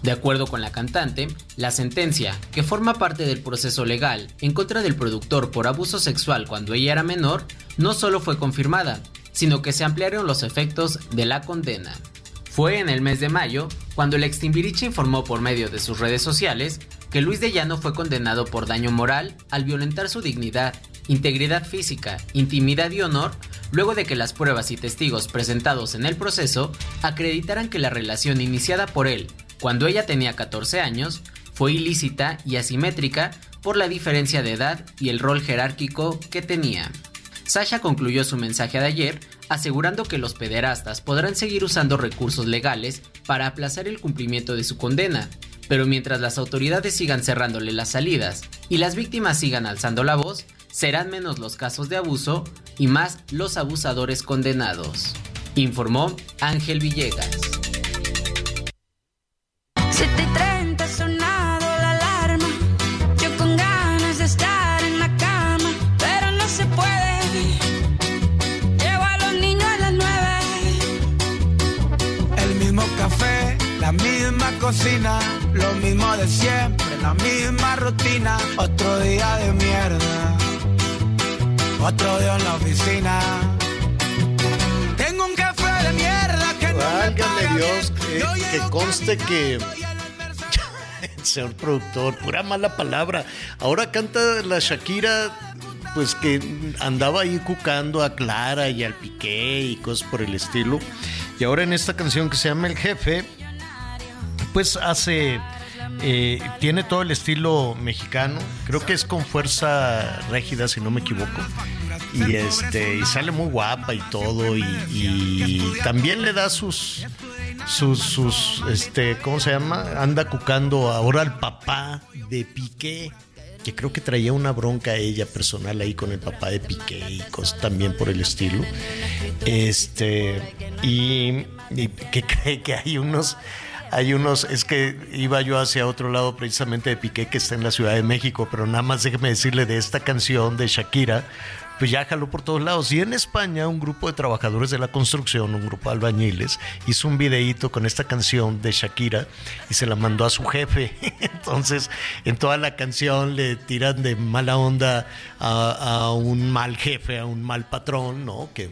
De acuerdo con la cantante, la sentencia, que forma parte del proceso legal en contra del productor por abuso sexual cuando ella era menor, no solo fue confirmada, sino que se ampliaron los efectos de la condena. Fue en el mes de mayo cuando el extimbiriche informó por medio de sus redes sociales que Luis de Llano fue condenado por daño moral al violentar su dignidad, integridad física, intimidad y honor, luego de que las pruebas y testigos presentados en el proceso acreditaran que la relación iniciada por él cuando ella tenía 14 años, fue ilícita y asimétrica por la diferencia de edad y el rol jerárquico que tenía. Sasha concluyó su mensaje de ayer asegurando que los pederastas podrán seguir usando recursos legales para aplazar el cumplimiento de su condena, pero mientras las autoridades sigan cerrándole las salidas y las víctimas sigan alzando la voz, serán menos los casos de abuso y más los abusadores condenados, informó Ángel Villegas. 7 y 30 ha sonado la alarma. Yo con ganas de estar en la cama, pero no se puede. Llevo a los niños a las 9. El mismo café, la misma cocina, lo mismo de siempre, la misma rutina. Otro día de mierda, otro día en la oficina. Tengo un café de mierda que no me paga Dios, que conste que señor productor, pura mala palabra. Ahora canta la Shakira, pues que andaba ahí cucando a Clara y al Piqué y cosas por el estilo. Y ahora en esta canción que se llama El Jefe, pues hace. eh, tiene todo el estilo mexicano. Creo que es con fuerza rígida, si no me equivoco. Y este y sale muy guapa y todo. Y, y también le da sus sus, sus, este, ¿cómo se llama? Anda cucando ahora al papá de Piqué, que creo que traía una bronca ella personal ahí con el papá de Piqué y cosas también por el estilo. Este, y, y que [LAUGHS] cree que hay unos, hay unos, es que iba yo hacia otro lado precisamente de Piqué que está en la Ciudad de México, pero nada más déjeme decirle de esta canción de Shakira, pues ya jaló por todos lados. Y en España un grupo de trabajadores de la construcción, un grupo de albañiles, hizo un videíto con esta canción de Shakira y se la mandó a su jefe. [LAUGHS] Entonces, en toda la canción le tiran de mala onda a, un mal jefe, a un mal patrón, ¿no? Que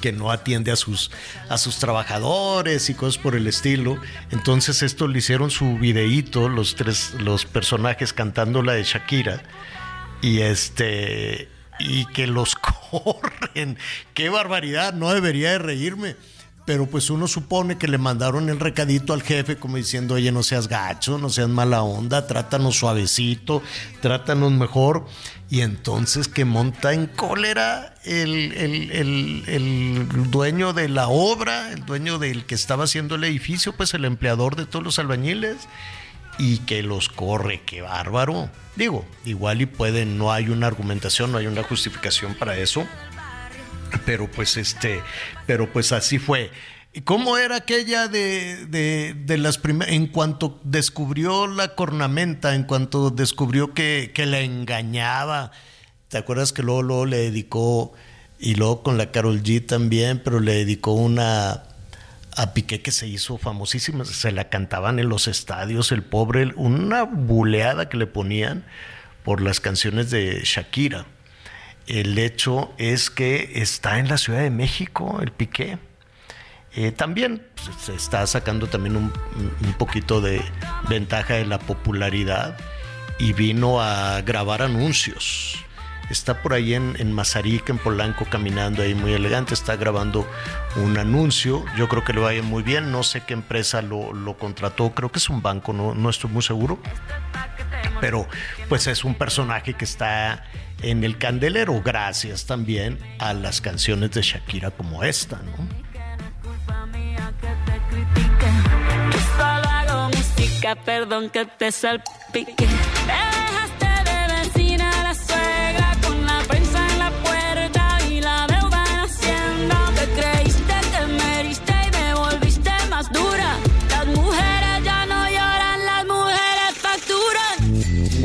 que no atiende a sus, a sus trabajadores y cosas por el estilo. Entonces esto le hicieron su videíto, los tres, los personajes cantando la de Shakira. Y este, y que los [LAUGHS] corren. Qué barbaridad, no debería de reírme. Pero pues uno supone que le mandaron el recadito al jefe como diciendo, oye, no seas gacho, no seas mala onda, trátanos suavecito, trátanos mejor. Y entonces que monta en cólera el, el, el, el, dueño de la obra, el dueño del que estaba haciendo el edificio, pues el empleador de todos los albañiles, y que los corre, qué bárbaro. Digo, igual y pueden, no hay una argumentación, no hay una justificación para eso, pero pues este, pero pues así fue. ¿Cómo era aquella de, de, de las primeras, en cuanto descubrió la cornamenta, en cuanto descubrió que, que la engañaba? ¿Te acuerdas que luego, luego le dedicó, y luego con la Carol G también, pero le dedicó una a Piqué que se hizo famosísima, se la cantaban en los estadios, el pobre, una buleada que le ponían por las canciones de Shakira. El hecho es que está en la Ciudad de México, el Piqué. Eh, también pues, se está sacando también un, un, poquito de ventaja de la popularidad y vino a grabar anuncios. Está por ahí en, en en Polanco, caminando ahí muy elegante, está grabando un anuncio. Yo creo que le va a ir muy bien. No sé qué empresa lo, lo contrató, creo que es un banco, no, no estoy muy seguro. Pero pues es un personaje que está en el candelero, gracias también a las canciones de Shakira como esta, ¿no?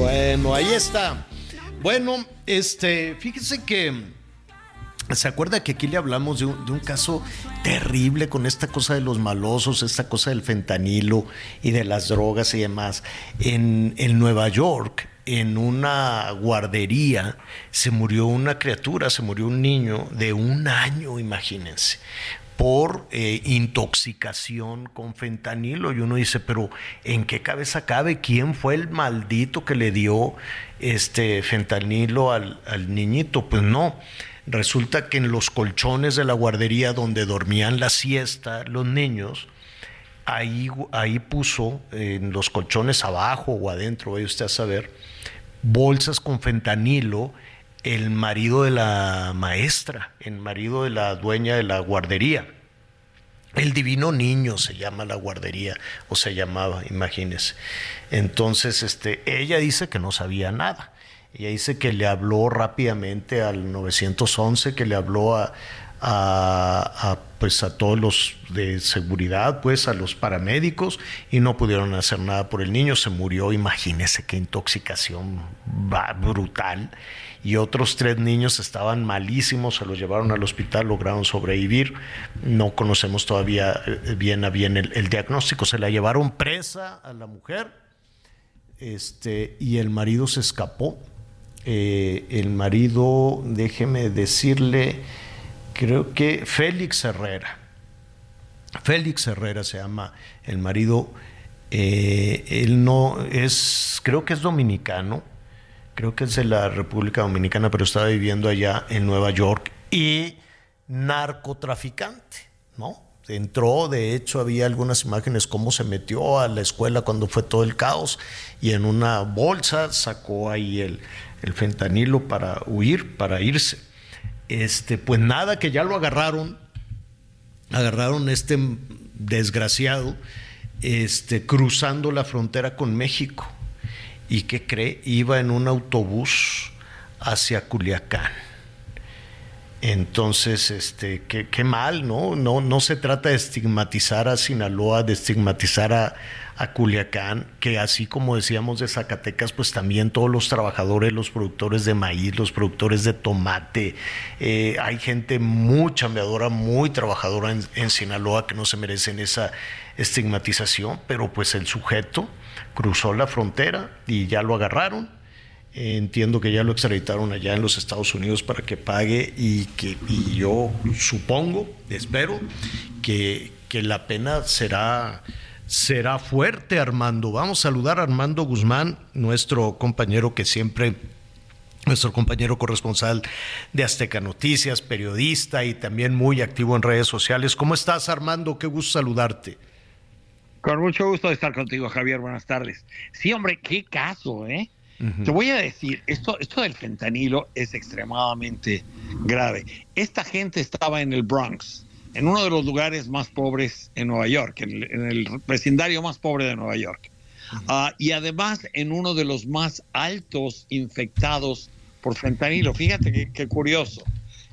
Bueno, ahí está. Bueno, este, fíjese que ¿Se acuerda que aquí le hablamos de un, caso terrible con esta cosa de los malosos, esta cosa del fentanilo y de las drogas y demás? En Nueva York, en una guardería, se murió una criatura, se murió un niño de un año, imagínense por eh, intoxicación con fentanilo. Y uno dice, pero ¿en qué cabeza cabe? ¿Quién fue el maldito que le dio este fentanilo al, al niñito? Pues no. Resulta que en los colchones de la guardería donde dormían la siesta los niños, ahí, ahí puso en los colchones abajo o adentro, vaya usted a saber, bolsas con fentanilo el marido de la maestra, el marido de la dueña de la guardería. El divino niño se llama la guardería, o se llamaba, imagínese. Entonces, este, ella dice que no sabía nada. Ella dice que le habló rápidamente al 911, que le habló a, a, a, pues a todos los de seguridad, pues a los paramédicos, y no pudieron hacer nada por el niño. Se murió, imagínese qué intoxicación brutal. Y otros tres niños estaban malísimos, se los llevaron al hospital, lograron sobrevivir. No conocemos todavía bien a bien el, el diagnóstico. Se la llevaron presa a la mujer este, y el marido se escapó eh, el marido, déjeme decirle, creo que Félix Herrera. Félix Herrera se llama el marido. Eh, él no es, creo que es dominicano, creo que es de la República Dominicana, pero estaba viviendo allá en Nueva York y narcotraficante, ¿no? Entró, de hecho había algunas imágenes cómo se metió a la escuela cuando fue todo el caos y en una bolsa sacó ahí el, el fentanilo para huir, para irse. Este, pues nada, que ya lo agarraron, agarraron este desgraciado este, cruzando la frontera con México. ¿Y qué cree? Iba en un autobús hacia Culiacán. Entonces, este, qué, qué, mal, ¿no? ¿no? No se trata de estigmatizar a Sinaloa, de estigmatizar a, a, Culiacán, que así como decíamos de Zacatecas, pues también todos los trabajadores, los productores de maíz, los productores de tomate, eh, hay gente muy chambeadora, muy trabajadora en, en Sinaloa que no se merecen esa estigmatización, pero pues el sujeto cruzó la frontera y ya lo agarraron Entiendo que ya lo extraditaron allá en los Estados Unidos para que pague y que y yo supongo, espero, que, que la pena será, será fuerte, Armando. Vamos a saludar a Armando Guzmán, nuestro compañero que siempre nuestro compañero corresponsal de Azteca Noticias, periodista y también muy activo en redes sociales. ¿Cómo estás, Armando? Qué gusto saludarte. Con mucho gusto de estar contigo, Javier. Buenas tardes. Sí, hombre, qué caso, ¿eh? Te voy a decir, esto, esto del fentanilo es extremadamente grave. Esta gente estaba en el Bronx, en uno de los lugares más pobres en Nueva York, en el, en el vecindario más pobre de Nueva York. Uh, y además en uno de los más altos infectados por fentanilo. Fíjate qué, curioso.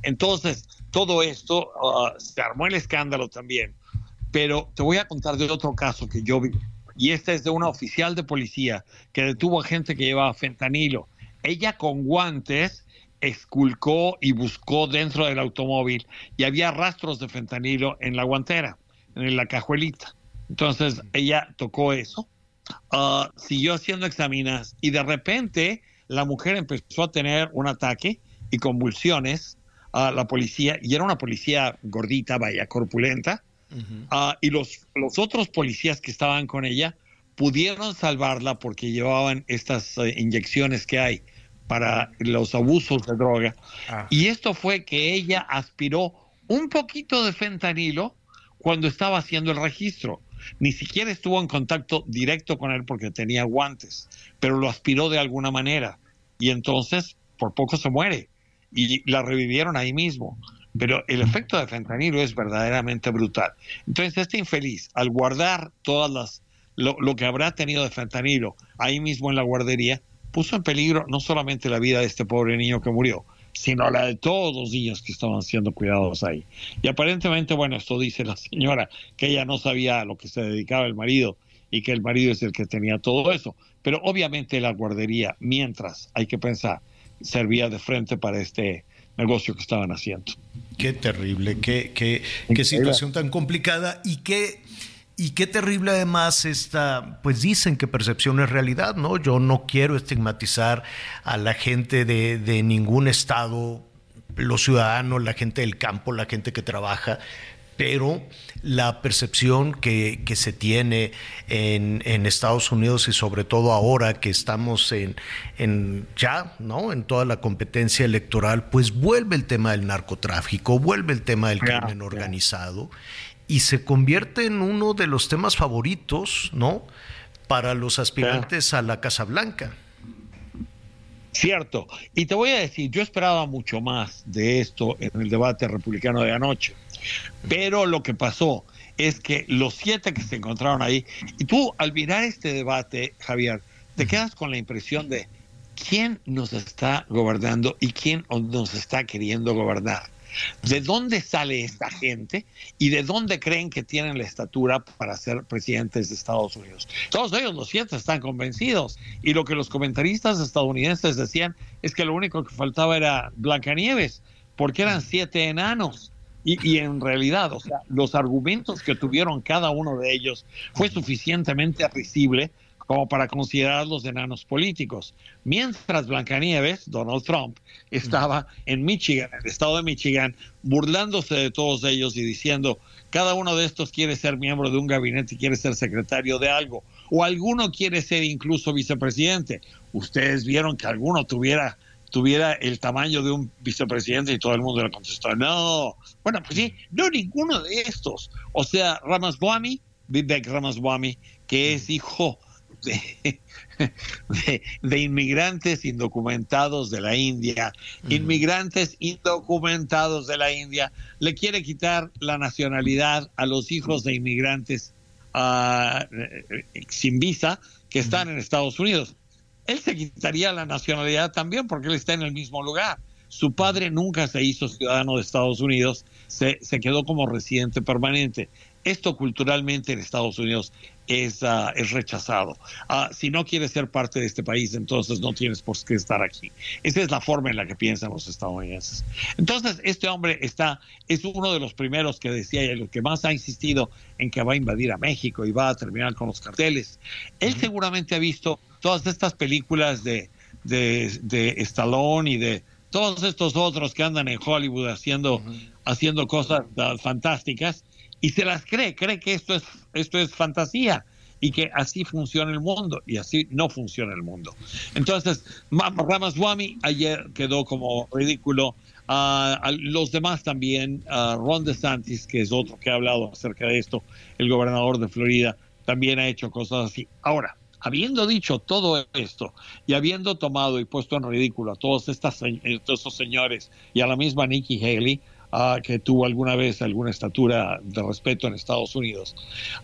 Entonces, todo esto uh, se armó el escándalo también. Pero te voy a contar de otro caso que yo vi y esta es de una oficial de policía que detuvo a gente que llevaba fentanilo. Ella con guantes esculcó y buscó dentro del automóvil y había rastros de fentanilo en la guantera, en la cajuelita. Entonces ella tocó eso, uh, siguió haciendo examinas y de repente la mujer empezó a tener un ataque y convulsiones a uh, la policía, y era una policía gordita, vaya, corpulenta, Uh -huh. uh, y los, los otros policías que estaban con ella pudieron salvarla porque llevaban estas uh, inyecciones que hay para los abusos de droga. Ah. Y esto fue que ella aspiró un poquito de fentanilo cuando estaba haciendo el registro. Ni siquiera estuvo en contacto directo con él porque tenía guantes, pero lo aspiró de alguna manera. Y entonces, por poco se muere. Y la revivieron ahí mismo pero el efecto de fentanilo es verdaderamente brutal. Entonces, este infeliz, al guardar todas las lo, lo, que habrá tenido de fentanilo ahí mismo en la guardería, puso en peligro no solamente la vida de este pobre niño que murió, sino la de todos los niños que estaban siendo cuidados ahí. Y aparentemente, bueno, esto dice la señora, que ella no sabía a lo que se dedicaba el marido y que el marido es el que tenía todo eso. Pero obviamente la guardería, mientras, hay que pensar, servía de frente para este negocio que estaban haciendo. Qué terrible, qué, qué, qué situación tan complicada y qué, y qué terrible además esta, pues dicen que percepción es realidad, ¿no? Yo no quiero estigmatizar a la gente de, de ningún estado, los ciudadanos, la gente del campo, la gente que trabaja, pero la percepción que, que se tiene en, en, Estados Unidos y sobre todo ahora que estamos en, en, ya, ¿no? En toda la competencia electoral, pues vuelve el tema del narcotráfico, vuelve el tema del crimen organizado yeah. y se convierte en uno de los temas favoritos, ¿no? Para los aspirantes yeah. a la Casa Blanca. Cierto. Y te voy a decir, yo esperaba mucho más de esto en el debate republicano de anoche. Pero lo que pasó es que los siete que se encontraron ahí, y tú al mirar este debate, Javier, te quedas con la impresión de quién nos está gobernando y quién nos está queriendo gobernar. ¿De dónde sale esta gente y de dónde creen que tienen la estatura para ser presidentes de Estados Unidos? Todos ellos, los siete, están convencidos. Y lo que los comentaristas estadounidenses decían es que lo único que faltaba era Blancanieves, porque eran siete enanos. Y, en realidad, o sea, los argumentos que tuvieron cada uno de ellos fue suficientemente risible como para considerarlos enanos políticos. Mientras Blancanieves, Donald Trump, estaba en Michigan, en el estado de Michigan, burlándose de todos ellos y diciendo, cada uno de estos quiere ser miembro de un gabinete y quiere ser secretario de algo, o alguno quiere ser incluso vicepresidente. Ustedes vieron que alguno tuviera tuviera el tamaño de un vicepresidente y todo el mundo le contestó, no. Bueno, pues sí, no ninguno de estos. O sea, Ramaswamy, Vivek Ramaswamy, que es hijo [LAUGHS] de, de, inmigrantes indocumentados de la India, inmigrantes indocumentados de la India, le quiere quitar la nacionalidad a los hijos de inmigrantes eh, sin visa que están en Estados Unidos él se quitaría la nacionalidad también porque él está en el mismo lugar. Su padre nunca se hizo ciudadano de Estados Unidos, se, quedó como residente permanente. Esto culturalmente en Estados Unidos es, ah, es rechazado. Ah, si no quieres ser parte de este país, entonces no tienes por qué estar aquí. Esa es la forma en la que piensan los estadounidenses. Entonces, este hombre está, es uno de los primeros que decía y el que más ha insistido en que va a invadir a México y va a terminar con los carteles. Él seguramente ha visto todas estas películas de, de, Stallone y de todos estos otros que andan en Hollywood haciendo, haciendo cosas ah, fantásticas y se las cree, cree que esto es, esto es fantasía y que así funciona el mundo y así no funciona el mundo. Entonces, Ramaswamy ayer quedó como ridículo. a los demás también, Ron DeSantis, que es otro que ha hablado acerca de esto, el gobernador de Florida, también ha hecho cosas así. Ahora, habiendo dicho todo esto y habiendo tomado y puesto en ridículo a todos, estas, estos señores y a la misma Nikki Haley, ah, que tuvo alguna vez alguna estatura de respeto en Estados Unidos,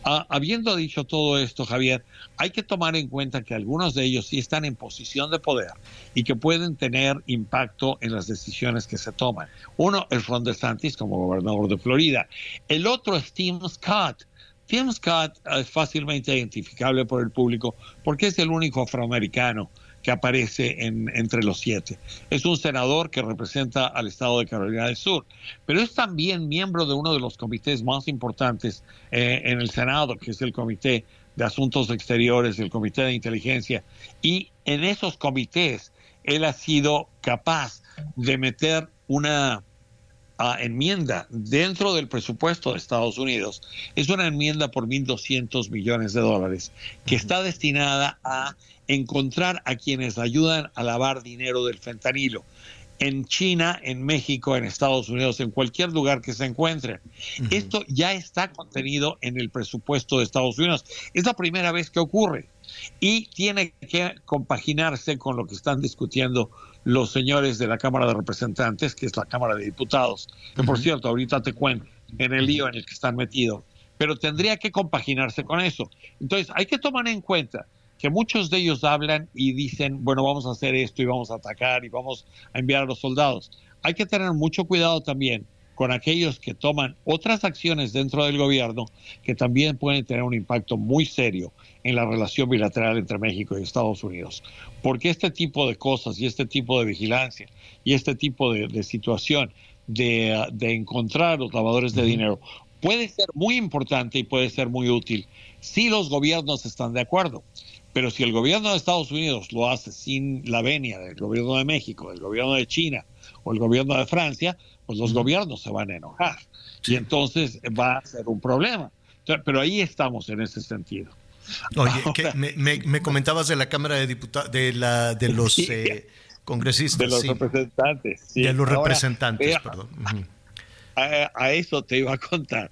ah, habiendo dicho todo esto, Javier, hay que tomar en cuenta que algunos de ellos sí están en posición de poder y que pueden tener impacto en las decisiones que se toman. Uno es Ron DeSantis como gobernador de Florida. El otro es Tim Scott Tim Scott es fácilmente identificable por el público porque es el único afroamericano que aparece en, entre los siete. Es un senador que representa al estado de Carolina del Sur, pero es también miembro de uno de los comités más importantes eh, en el Senado, que es el Comité de Asuntos Exteriores, el Comité de Inteligencia. Y en esos comités él ha sido capaz de meter una enmienda dentro del presupuesto de Estados Unidos es una enmienda por 1.200 millones de dólares que está destinada a encontrar a quienes ayudan a lavar dinero del fentanilo en China, en México, en Estados Unidos, en cualquier lugar que se encuentren. Esto ya está contenido en el presupuesto de Estados Unidos. Es la primera vez que ocurre y tiene que compaginarse con lo que están discutiendo los señores de la Cámara de Representantes, que es la Cámara de Diputados, que por cierto, ahorita te cuento en el lío en el que están metidos, pero tendría que compaginarse con eso. Entonces, hay que tomar en cuenta que muchos de ellos hablan y dicen, bueno, vamos a hacer esto y vamos a atacar y vamos a enviar a los soldados. Hay que tener mucho cuidado también con aquellos que toman otras acciones dentro del gobierno que también pueden tener un impacto muy serio en la relación bilateral entre México y Estados Unidos. Porque este tipo de cosas y este tipo de vigilancia y este tipo de, situación de, encontrar los lavadores de dinero puede ser muy importante y puede ser muy útil si los gobiernos están de acuerdo. Pero si el gobierno de Estados Unidos lo hace sin la venia del gobierno de México, del gobierno de China o el gobierno de Francia, pues los gobiernos se van a enojar y entonces va a ser un problema. Pero ahí estamos en ese sentido. Oye, [LAUGHS] me, comentabas de la Cámara de Diputados, de, la, de [LAUGHS] los eh, congresistas. De los representantes. De los representantes, perdón. A, eso te iba a contar.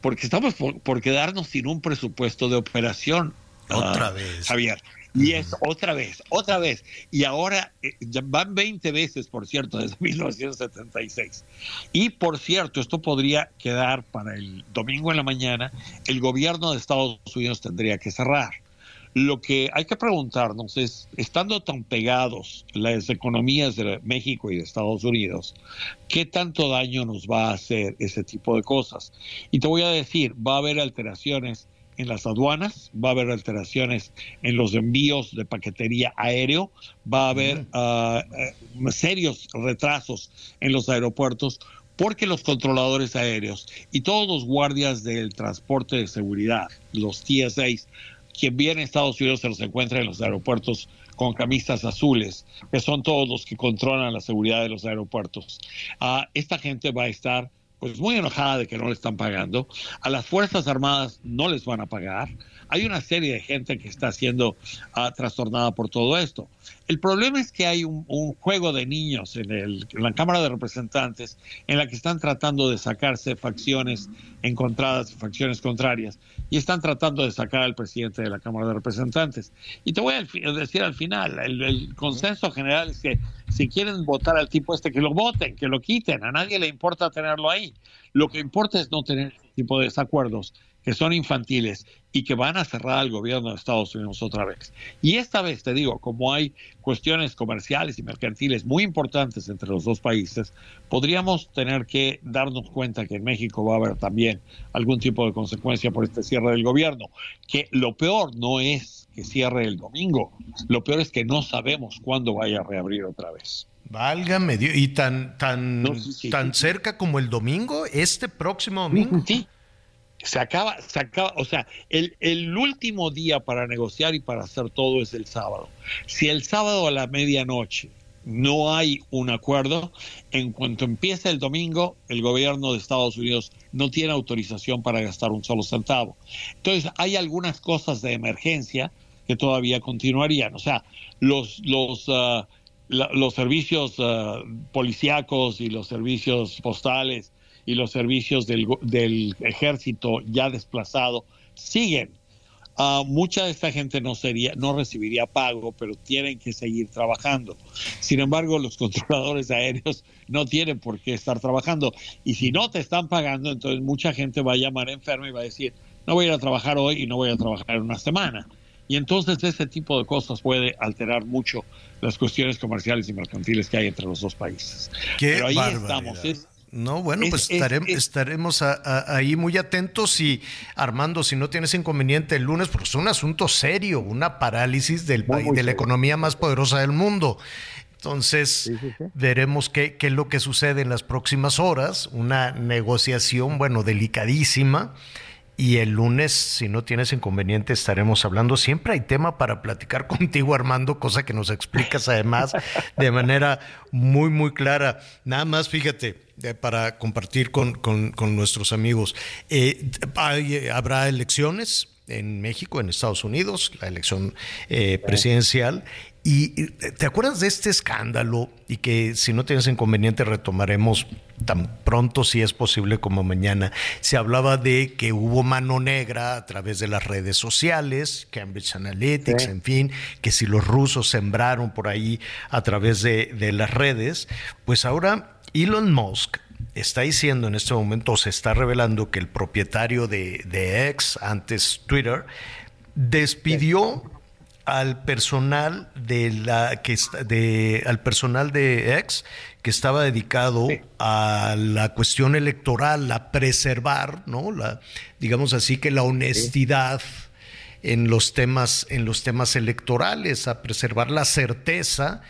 Porque estamos por quedarnos sin un presupuesto de operación. Otra vez. Javier. Y es otra vez, otra vez. Y ahora eh, van 20 veces, por cierto, [LAUGHS] desde 1976. Y por cierto, esto podría quedar para el domingo en la mañana. El gobierno de Estados Unidos tendría que cerrar. Lo que hay que preguntarnos es, estando tan pegados las economías de México y de Estados Unidos, ¿qué tanto daño nos va a hacer ese tipo de cosas? Y te voy a decir, va a haber alteraciones en las aduanas, va a haber alteraciones en los envíos de paquetería aéreo, va a haber ah, eh, serios retrasos en los aeropuertos porque los controladores aéreos y todos los guardias del transporte de seguridad, los TSA, quien viene a Estados Unidos se los encuentra en los aeropuertos con camisas azules, que son todos los que controlan la seguridad de los aeropuertos. Ah, esta gente va a estar pues muy enojada de que no le están pagando. A las Fuerzas Armadas no les van a pagar. Hay una serie de gente que está siendo ah, trastornada por todo esto. El problema es que hay un, juego de niños en, el, la Cámara de Representantes en la que están tratando de sacarse facciones encontradas, facciones contrarias, y están tratando de sacar al presidente de la Cámara de Representantes. Y te voy a decir al final, el, el consenso general es que si quieren votar al tipo este, que lo voten, que lo quiten, a nadie le importa tenerlo ahí. Lo que importa es no tener este tipo de desacuerdos que son infantiles y que van a cerrar al gobierno de Estados Unidos otra vez. Y esta vez, te digo, como hay cuestiones comerciales y mercantiles muy importantes entre los dos países, podríamos tener que darnos cuenta que en México va a haber también algún tipo de consecuencia por este cierre del gobierno. Que lo peor no es que cierre el domingo, lo peor es que no sabemos cuándo vaya a reabrir otra vez. Válgame Dios. Y tan, tan, tan cerca como el domingo, este próximo domingo. Sí. Se acaba, se acaba, o sea, el, el último día para negociar y para hacer todo es el sábado. Si el sábado a la medianoche no hay un acuerdo, en cuanto empieza el domingo, el gobierno de Estados Unidos no tiene autorización para gastar un solo centavo. Entonces, hay algunas cosas de emergencia que todavía continuarían. O sea, los, los, la- los servicios ah, policíacos y los servicios postales y los servicios del, del ejército ya desplazado siguen. Ah, mucha de esta gente no sería, no recibiría pago, pero tienen que seguir trabajando. Sin embargo, los [LAUGHS] controladores aéreos no tienen por qué estar trabajando. Y si no te están pagando, entonces mucha gente va a llamar enferma y va a decir, no voy a ir a trabajar hoy y no voy a trabajar en una semana. Y entonces ese tipo de cosas puede alterar mucho las cuestiones comerciales y mercantiles que hay entre los dos países. Qué Pero ahí barbaridad. estamos. Es- No, bueno, Es- pues es- estarem- es- estaremos a- a- ahí muy atentos y Armando, si no tienes inconveniente el lunes, porque es un asunto serio, una parálisis del país, de la economía más poderosa del mundo. Entonces, veremos qué, qué es lo que sucede en las próximas horas, una negociación, bueno, delicadísima. Y el lunes, si no tienes inconveniente, estaremos hablando. Siempre hay tema para platicar [LAUGHS] contigo, Armando, cosa que nos explicas además de manera muy, muy clara. Nada más, fíjate, para compartir con, con- con nuestros amigos. Eh, hay- habrá elecciones en México, en Estados Unidos, la elección eh, presidencial. Y ¿te acuerdas de este escándalo? Y que si no tienes inconveniente retomaremos tan pronto si es posible como mañana. Se hablaba de que hubo mano negra a través de las redes sociales, Cambridge Analytics, Sí. en fin, que si los rusos sembraron por ahí a través de, de las redes, pues ahora Elon Musk está diciendo en este momento, se está revelando que el propietario de, de X, antes Twitter, despidió al personal de la que de al personal de X que estaba dedicado a la cuestión electoral, a preservar, ¿no? La digamos así que la honestidad en los temas en los temas electorales, a preservar la certeza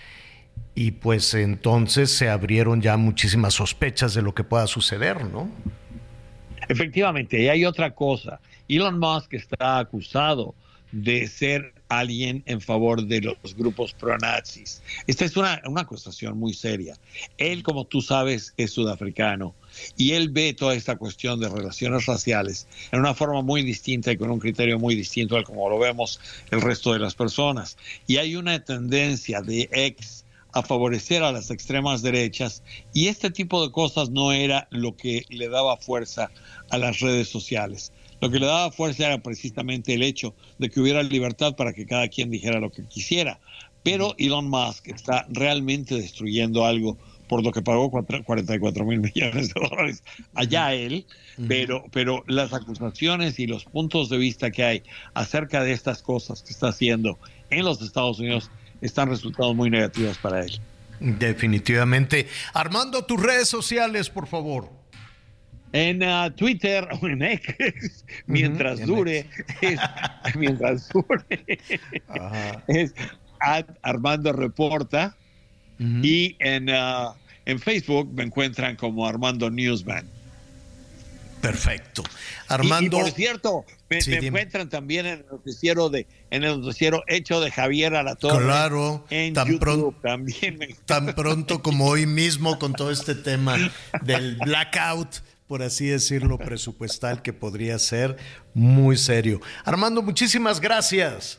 y pues entonces se abrieron ya muchísimas sospechas de lo que pueda suceder, ¿no? Efectivamente, y hay otra cosa. Elon Musk está acusado de ser alguien en favor de los grupos pronazis. Esta es una, una acusación muy seria. Él, como tú sabes, es sudafricano y él ve toda esta cuestión de relaciones raciales en una forma muy distinta y con un criterio muy distinto al como lo vemos el resto de las personas. Y hay una tendencia de ex a favorecer a las extremas derechas y este tipo de cosas no era lo que le daba fuerza a las redes sociales. Lo que le daba fuerza era precisamente el hecho de que hubiera libertad para que cada quien dijera lo que quisiera. Pero Elon Musk está realmente destruyendo algo por lo que pagó cuatro- 44 mil [LAUGHS] millones de dólares. Allá él, pero, pero las acusaciones y los puntos de vista que hay acerca de estas cosas que está haciendo en los Estados Unidos están resultando muy negativos para él. Definitivamente. Armando, tus redes sociales, por favor. En ah, Twitter o [LAUGHS] en X, mientras en dure, [LAUGHS] es, [LAUGHS] mientras dure, es at Armando Reporta y en, ah, en Facebook me encuentran como Armando Newsman. Perfecto. Armando. Y, por cierto, me, Sí, me dime. encuentran también en el noticiero de, en el noticiero hecho de Javier Alatorre. Claro, en tan YouTube pronto- también me tan pronto como hoy mismo con todo este tema del blackout, por así decirlo, presupuestal que podría ser muy serio. Armando, muchísimas gracias.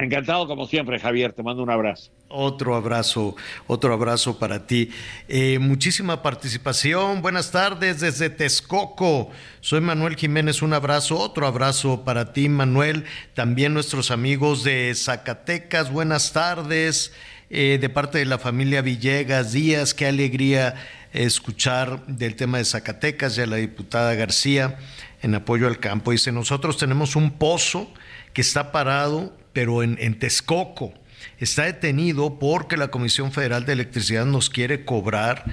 Encantado como siempre, Javier. Te mando un abrazo. Otro abrazo, otro abrazo para ti. Eh, muchísima participación. Buenas tardes desde Texcoco. Soy Manuel Jiménez. Un abrazo, otro abrazo para ti, Manuel. También nuestros amigos de Zacatecas. Buenas tardes. Eh, de parte de la familia Villegas Díaz, qué alegría escuchar del tema de Zacatecas y a la diputada García en apoyo al campo. Dice, nosotros tenemos un pozo que está parado, pero en, en Texcoco. Está detenido porque la Comisión Federal de Electricidad nos quiere cobrar,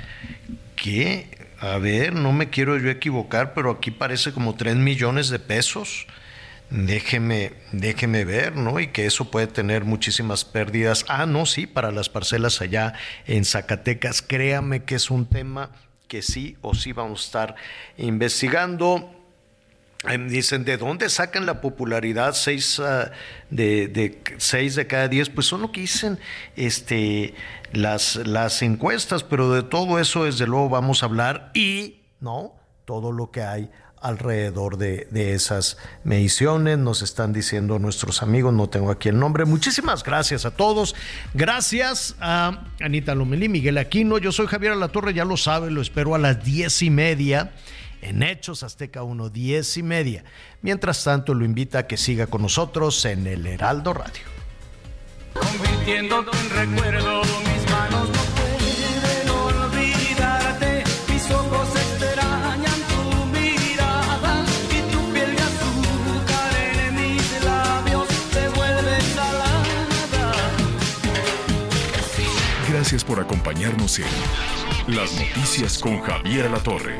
¿qué? A ver, no me quiero yo equivocar, pero aquí parece como 3 millones de pesos. Déjeme, déjeme ver, ¿no? Y que eso puede tener muchísimas pérdidas. Ah, no, sí, para las parcelas allá en Zacatecas. Créame que es un tema que sí o sí vamos a estar investigando. Dicen, ¿de dónde sacan la popularidad? Seis, ah, de, de seis de cada diez, pues son lo que dicen este, las, las encuestas, pero de todo eso desde luego vamos a hablar y, ¿no? Todo lo que hay alrededor de, de esas mediciones, nos están diciendo nuestros amigos, no tengo aquí el nombre. Muchísimas gracias a todos. Gracias a Anita Lomelí, Miguel Aquino, yo soy Javier Alatorre, ya lo sabe, lo espero a las diez y media en Hechos Azteca 1, 10 y media. Mientras tanto, lo invita a que siga con nosotros en el Heraldo Radio. Convirtiéndote en recuerdo, mis manos no pueden olvidarte. Mis ojos extrañan tu mirada y tu piel de azúcar en mis labios se vuelve salada. Gracias por acompañarnos en Las Noticias con Javier Alatorre.